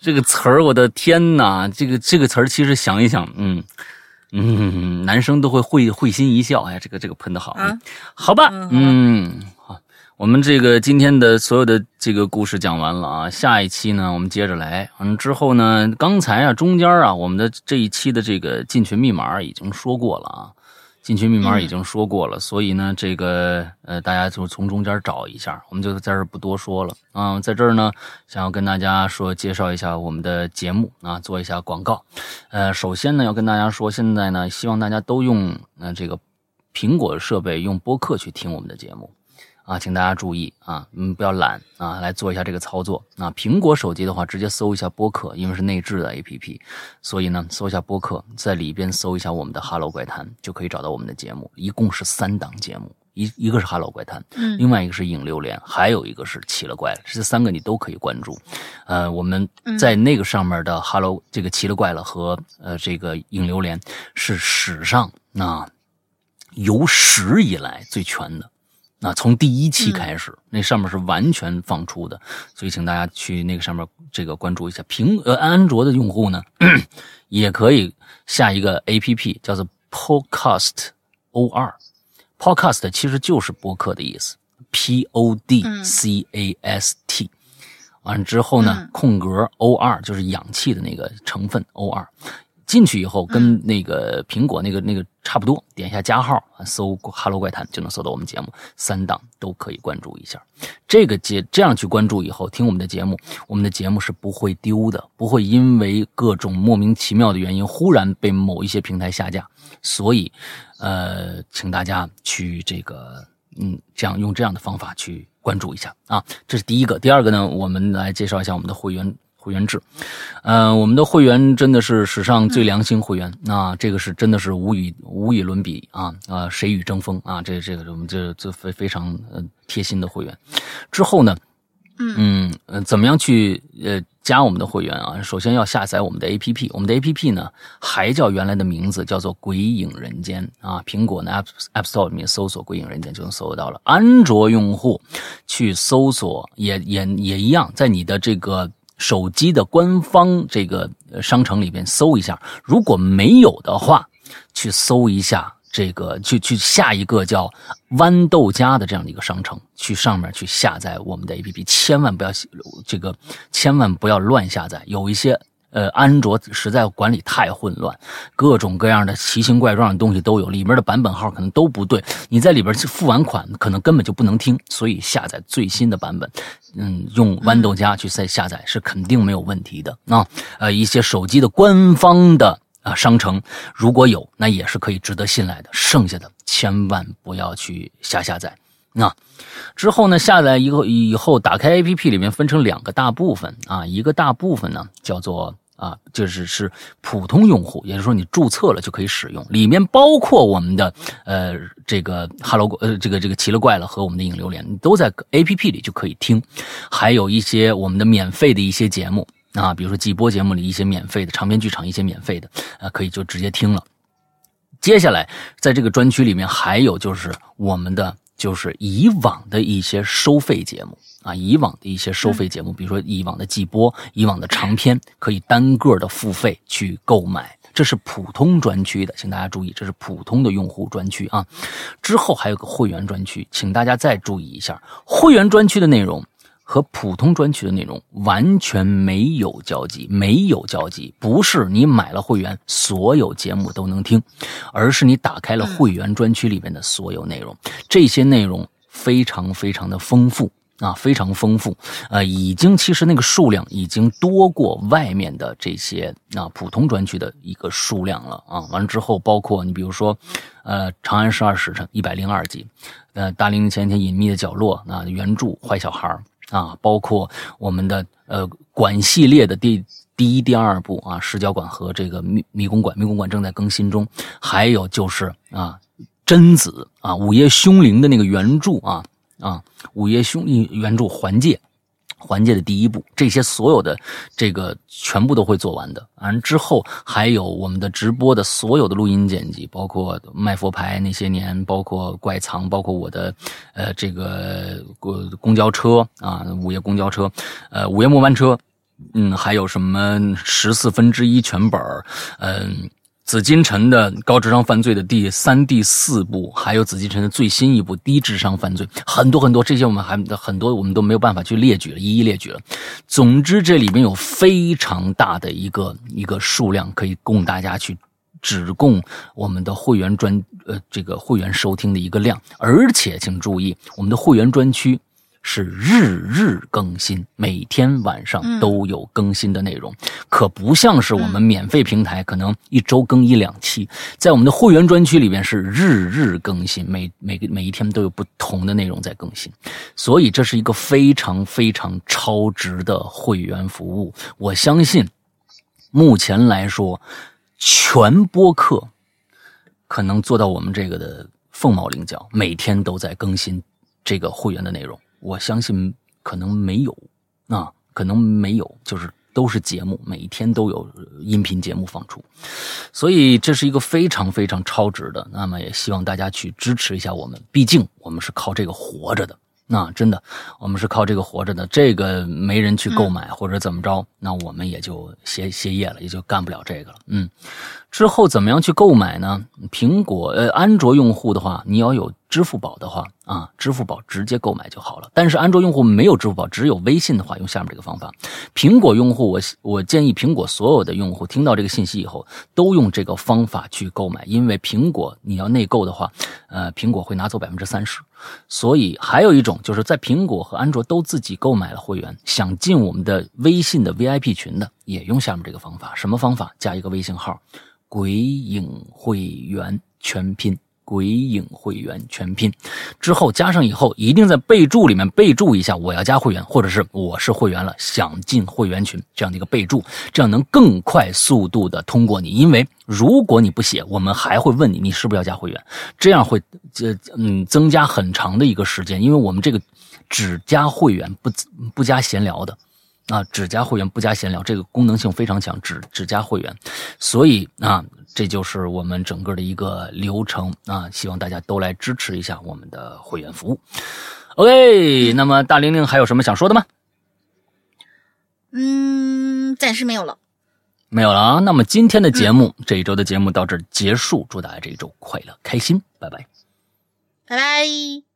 这个词儿，我的天哪！这个这个词儿，其实想一想，嗯嗯，男生都会会会心一笑。哎，这个这个喷的好，好吧，嗯，好，我们这个今天的所有的这个故事讲完了啊，下一期呢，我们接着来。嗯，之后呢，刚才啊，中间啊，我们的这一期的这个进群密码已经说过了啊。进群密码已经说过了，所以呢，这个呃，大家就从中间找一下，我们就在这儿不多说了啊。在这儿呢，想要跟大家说介绍一下我们的节目啊，做一下广告。呃，首先呢，要跟大家说，现在呢，希望大家都用呃这个苹果设备用播客去听我们的节目。啊，请大家注意啊，嗯，不要懒啊，来做一下这个操作。啊苹果手机的话，直接搜一下播客，因为是内置的 APP，所以呢，搜一下播客，在里边搜一下我们的《Hello 怪谈》，就可以找到我们的节目。一共是三档节目，一一个是《Hello 怪谈》，嗯，另外一个是《影榴莲》，还有一个是《奇了怪了》，这三个你都可以关注。呃，我们在那个上面的《Hello》这个《奇了怪了》和呃这个《影榴莲》是史上那有史以来最全的。那从第一期开始，那上面是完全放出的，所以请大家去那个上面这个关注一下。苹呃安卓的用户呢，也可以下一个 A P P 叫做 Podcast O 二，Podcast 其实就是播客的意思，P O D C A S T，完了之后呢，空格 O 二就是氧气的那个成分 O R。进去以后跟那个苹果那个那个差不多，点一下加号，搜“哈喽怪谈”就能搜到我们节目，三档都可以关注一下。这个节这样去关注以后，听我们的节目，我们的节目是不会丢的，不会因为各种莫名其妙的原因忽然被某一些平台下架。所以，呃，请大家去这个，嗯，这样用这样的方法去关注一下啊。这是第一个，第二个呢，我们来介绍一下我们的会员。会员制，呃，我们的会员真的是史上最良心会员，那这个是真的是无与无与伦比啊啊，谁与争锋啊？这这个我们这这非非常呃贴心的会员。之后呢，嗯嗯怎么样去呃加我们的会员啊？首先要下载我们的 APP，我们的 APP 呢还叫原来的名字，叫做《鬼影人间》啊。苹果呢 App App Store 里面搜索“鬼影人间”就能搜得到了。安卓用户去搜索也也也一样，在你的这个。手机的官方这个商城里边搜一下，如果没有的话，去搜一下这个，去去下一个叫豌豆荚的这样的一个商城，去上面去下载我们的 APP，千万不要这个，千万不要乱下载，有一些。呃，安卓实在管理太混乱，各种各样的奇形怪状的东西都有，里面的版本号可能都不对。你在里边付完款，可能根本就不能听。所以下载最新的版本，嗯，用豌豆荚去再下载是肯定没有问题的啊。呃，一些手机的官方的啊商城如果有，那也是可以值得信赖的。剩下的千万不要去瞎下载。那之后呢？下载以后以后打开 A P P 里面分成两个大部分啊，一个大部分呢叫做啊，就是是普通用户，也就是说你注册了就可以使用，里面包括我们的呃这个 Hello 呃这个这个奇了怪了和我们的影榴莲都在 A P P 里就可以听，还有一些我们的免费的一些节目啊，比如说季播节目里一些免费的长篇剧场一些免费的啊，可以就直接听了。接下来在这个专区里面还有就是我们的。就是以往的一些收费节目啊，以往的一些收费节目，比如说以往的季播、以往的长篇，可以单个的付费去购买。这是普通专区的，请大家注意，这是普通的用户专区啊。之后还有个会员专区，请大家再注意一下，会员专区的内容。和普通专区的内容完全没有交集，没有交集，不是你买了会员所有节目都能听，而是你打开了会员专区里面的所有内容，这些内容非常非常的丰富啊，非常丰富，呃，已经其实那个数量已经多过外面的这些啊普通专区的一个数量了啊。完了之后，包括你比如说，呃，《长安十二时辰》一百零二集，呃，《大龄前天隐秘的角落》啊，原著《坏小孩》。啊，包括我们的呃管系列的第第一、第二部啊，视角馆和这个迷迷宫馆，迷宫馆正在更新中。还有就是啊，贞子啊，午夜凶铃的那个原著啊啊，午夜凶原著环界。环节的第一步，这些所有的这个全部都会做完的。完之后还有我们的直播的所有的录音剪辑，包括卖佛牌那些年，包括怪藏，包括我的呃这个公公交车啊，午夜公交车，呃午夜末班车，嗯，还有什么十四分之一全本嗯。紫禁城的高智商犯罪的第三、第四部，还有紫禁城的最新一部低智商犯罪，很多很多，这些我们还很多我们都没有办法去列举了，一一列举了。总之，这里面有非常大的一个一个数量，可以供大家去只供我们的会员专呃这个会员收听的一个量，而且请注意，我们的会员专区。是日日更新，每天晚上都有更新的内容，可不像是我们免费平台，可能一周更一两期。在我们的会员专区里边是日日更新，每每个每一天都有不同的内容在更新，所以这是一个非常非常超值的会员服务。我相信，目前来说，全播客可能做到我们这个的凤毛麟角，每天都在更新这个会员的内容。我相信可能没有，啊，可能没有，就是都是节目，每天都有音频节目放出，所以这是一个非常非常超值的。那么也希望大家去支持一下我们，毕竟我们是靠这个活着的那真的，我们是靠这个活着的。这个没人去购买或者怎么着，那我们也就歇歇业了，也就干不了这个了。嗯，之后怎么样去购买呢？苹果呃，安卓用户的话，你要有支付宝的话啊，支付宝直接购买就好了。但是安卓用户没有支付宝，只有微信的话，用下面这个方法。苹果用户，我我建议苹果所有的用户听到这个信息以后，都用这个方法去购买，因为苹果你要内购的话，呃，苹果会拿走百分之三十。所以还有一种就是在苹果和安卓都自己购买了会员，想进我们的微信的 VIP 群的，也用下面这个方法。什么方法？加一个微信号“鬼影会员”全拼。鬼影会员全拼之后加上以后，一定在备注里面备注一下我要加会员，或者是我是会员了想进会员群这样的一个备注，这样能更快速度的通过你。因为如果你不写，我们还会问你你是不是要加会员，这样会这嗯增加很长的一个时间，因为我们这个只加会员不不加闲聊的。啊，只加会员不加闲聊，这个功能性非常强，只只加会员，所以啊，这就是我们整个的一个流程啊，希望大家都来支持一下我们的会员服务。OK，那么大玲玲还有什么想说的吗？嗯，暂时没有了，没有了啊。那么今天的节目，这一周的节目到这儿结束，祝大家这一周快乐开心，拜拜，拜拜。